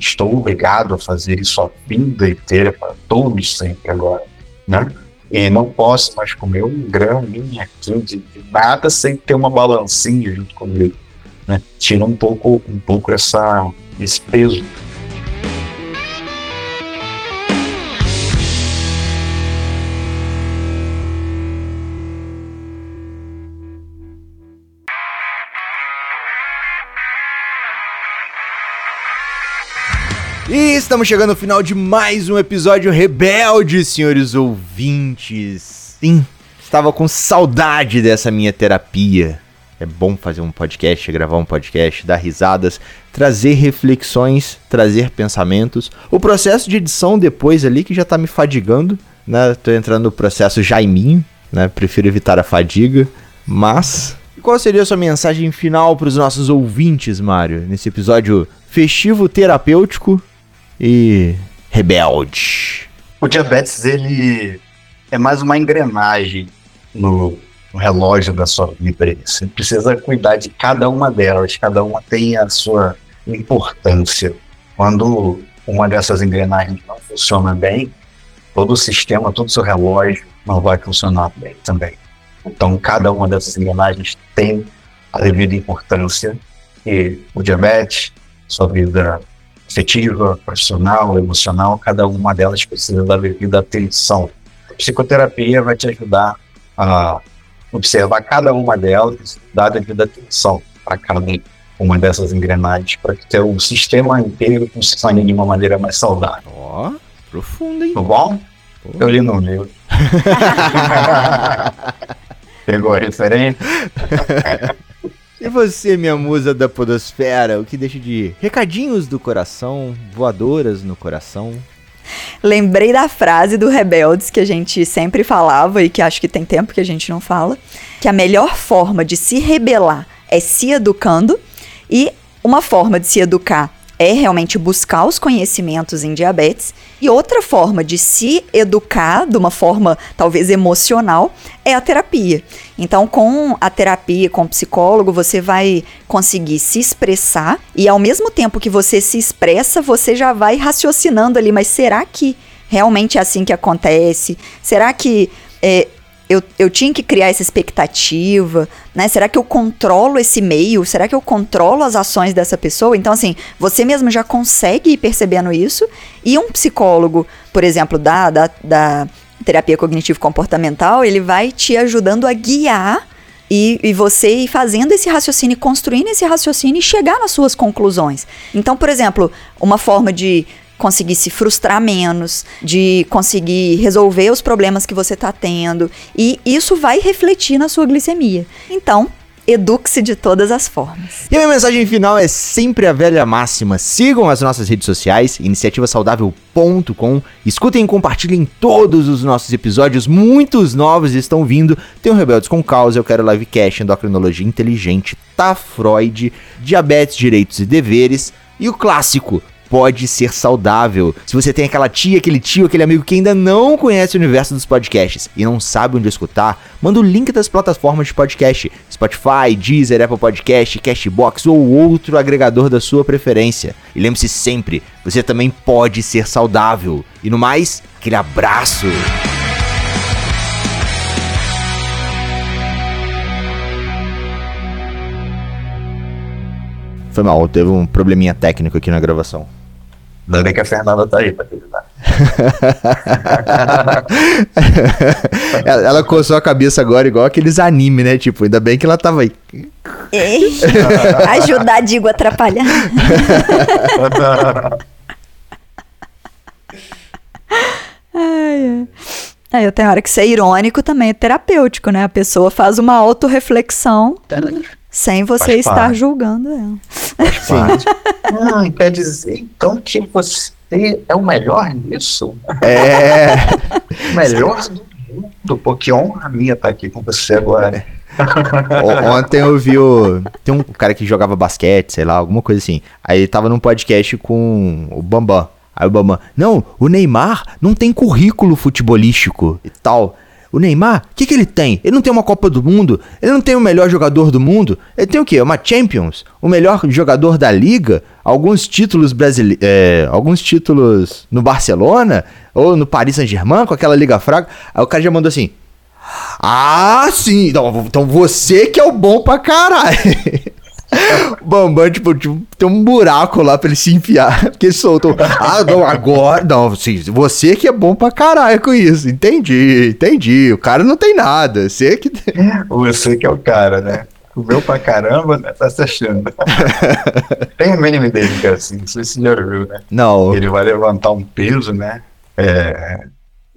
[SPEAKER 2] estou obrigado a fazer isso a vida inteira para todos sempre agora, né? E não posso mais comer um graminha aqui de, de nada sem ter uma balancinha junto comigo, né? Tira um pouco, um pouco essa, esse peso.
[SPEAKER 1] E estamos chegando ao final de mais um episódio rebelde, senhores ouvintes. Sim, estava com saudade dessa minha terapia. É bom fazer um podcast, gravar um podcast, dar risadas, trazer reflexões, trazer pensamentos. O processo de edição depois ali que já tá me fadigando, né? Tô entrando no processo Jaiminho, né? Prefiro evitar a fadiga, mas qual seria a sua mensagem final para os nossos ouvintes, Mário, nesse episódio festivo terapêutico e rebelde.
[SPEAKER 2] O diabetes, ele é mais uma engrenagem no, no relógio da sua vida. Você precisa cuidar de cada uma delas, cada uma tem a sua importância. Quando uma dessas engrenagens não funciona bem, todo o sistema, todo o seu relógio não vai funcionar bem também. Então, cada uma dessas engrenagens tem a devida importância e o diabetes, sua vida afetiva, profissional, emocional, cada uma delas precisa da devida atenção. A psicoterapia vai te ajudar a observar cada uma delas, dar a devida atenção para cada uma dessas engrenagens, para que o sistema inteiro funcione de uma maneira mais saudável.
[SPEAKER 1] Ó, oh, profundo, hein?
[SPEAKER 2] Tudo bom? Pô. Eu li no livro. Pegou a referência?
[SPEAKER 1] E você, minha musa da podosfera, o que deixa de recadinhos do coração, voadoras no coração?
[SPEAKER 3] Lembrei da frase do Rebeldes que a gente sempre falava e que acho que tem tempo que a gente não fala, que a melhor forma de se rebelar é se educando e uma forma de se educar é realmente buscar os conhecimentos em diabetes. E outra forma de se educar, de uma forma talvez emocional, é a terapia. Então, com a terapia, com o psicólogo, você vai conseguir se expressar e ao mesmo tempo que você se expressa, você já vai raciocinando ali, mas será que realmente é assim que acontece? Será que é, eu, eu tinha que criar essa expectativa, né? Será que eu controlo esse meio? Será que eu controlo as ações dessa pessoa? Então, assim, você mesmo já consegue ir percebendo isso. E um psicólogo, por exemplo, da, da, da terapia cognitivo-comportamental, ele vai te ajudando a guiar e, e, você ir fazendo esse raciocínio, construindo esse raciocínio e chegar nas suas conclusões. Então, por exemplo, uma forma de conseguir se frustrar menos, de conseguir resolver os problemas que você está tendo. E isso vai refletir na sua glicemia. Então, eduque-se de todas as formas.
[SPEAKER 1] E a minha mensagem final é sempre a velha máxima. Sigam as nossas redes sociais, iniciativasaudável.com. Escutem e compartilhem todos os nossos episódios. Muitos novos estão vindo. Tem o Rebeldes com Causa, Eu Quero Livecast, Endocrinologia Inteligente, Tá Freud, Diabetes, Direitos e Deveres. E o clássico, pode ser saudável. Se você tem aquela tia, aquele tio, aquele amigo que ainda não conhece o universo dos podcasts e não sabe onde escutar, manda o link das plataformas de podcast: Spotify, Deezer, Apple Podcast, Cashbox ou outro agregador da sua preferência. E lembre-se sempre, você também pode ser saudável. E no mais, aquele abraço. Foi mal, teve um probleminha técnico aqui na gravação.
[SPEAKER 2] Ainda bem que a Fernanda tá aí pra te ajudar.
[SPEAKER 1] ela, ela coçou a cabeça agora igual aqueles anime, né? Tipo, ainda bem que ela tava aí.
[SPEAKER 3] Ei, ajudar, digo, atrapalhar. ai, ai. É, eu tenho hora que ser irônico também é terapêutico, né? A pessoa faz uma autorreflexão sem você
[SPEAKER 2] Faz
[SPEAKER 3] estar
[SPEAKER 2] parte.
[SPEAKER 3] julgando ela.
[SPEAKER 2] Sim. Não, quer dizer então que você é o melhor nisso?
[SPEAKER 1] É.
[SPEAKER 2] O melhor do mundo? Pô, que honra minha estar aqui com você agora.
[SPEAKER 1] O- Ontem eu vi o. Tem um cara que jogava basquete, sei lá, alguma coisa assim. Aí ele tava num podcast com o Bambam. Aí o Bambam, não, o Neymar não tem currículo futebolístico e tal. O Neymar, o que, que ele tem? Ele não tem uma Copa do Mundo? Ele não tem o melhor jogador do mundo? Ele tem o quê? Uma Champions? O melhor jogador da liga? Alguns títulos brasileiros. alguns títulos no Barcelona? Ou no Paris Saint-Germain, com aquela liga fraca? Aí o cara já mandou assim: ah, sim. Então, então você que é o bom pra caralho. O Bambam, tipo, tipo, tem um buraco lá pra ele se enfiar. Porque ele soltou. Ah, não, agora. Não, sim, você que é bom pra caralho com isso. Entendi, entendi. O cara não tem nada. Você que. tem-
[SPEAKER 2] Você que é o cara, né? Comeu pra caramba, né? Tá se achando. Tem um meme dele que é assim, não sei se você já viu, né?
[SPEAKER 1] Não.
[SPEAKER 2] Ele vai levantar um peso, né? É,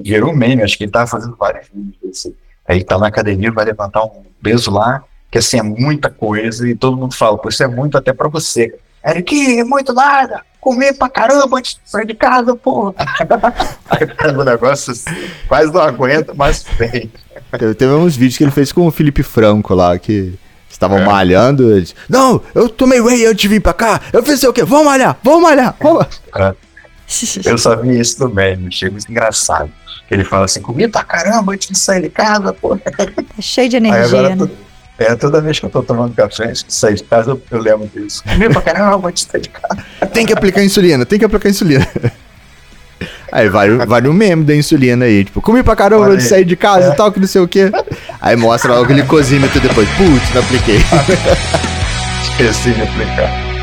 [SPEAKER 2] gerou meme, acho que ele tava fazendo vários vídeos desse. Aí ele tá na academia, vai levantar um peso lá, que assim é muita coisa, e todo mundo fala, pô, isso é muito até pra você. Que é muito nada, comer pra caramba antes de sair de casa, pô. Aí o negócio assim, quase não aguenta, mas vem.
[SPEAKER 1] Teve, teve uns vídeos que ele fez com o Felipe Franco lá, que estavam
[SPEAKER 2] É.
[SPEAKER 1] malhando. Ele disse, não, eu tomei whey antes de vir pra cá. Eu fiz sei o quê? Vamos malhar, vamos malhar. Vamos.
[SPEAKER 2] Eu só vi isso no meme, achei muito engraçado. Que ele fala assim, comi pra caramba antes de sair de casa, pô.
[SPEAKER 3] Tá cheio de energia,
[SPEAKER 2] agora,
[SPEAKER 3] né?
[SPEAKER 2] É, toda vez que eu tô tomando café, antes de sair de casa, eu, eu lembro disso. Comi pra caramba antes de sair de casa.
[SPEAKER 1] Tem que aplicar insulina, tem que aplicar insulina. Aí vai, vai um meme da insulina aí, tipo, comi pra caramba antes de sair de casa
[SPEAKER 2] É.
[SPEAKER 1] e tal, que não sei o quê. Aí mostra lá o glicosímetro depois. Putz, não apliquei.
[SPEAKER 2] Esqueci de aplicar.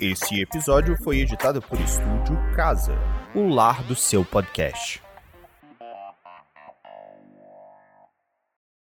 [SPEAKER 1] Esse episódio foi editado por Estúdio Casa, o lar do seu podcast.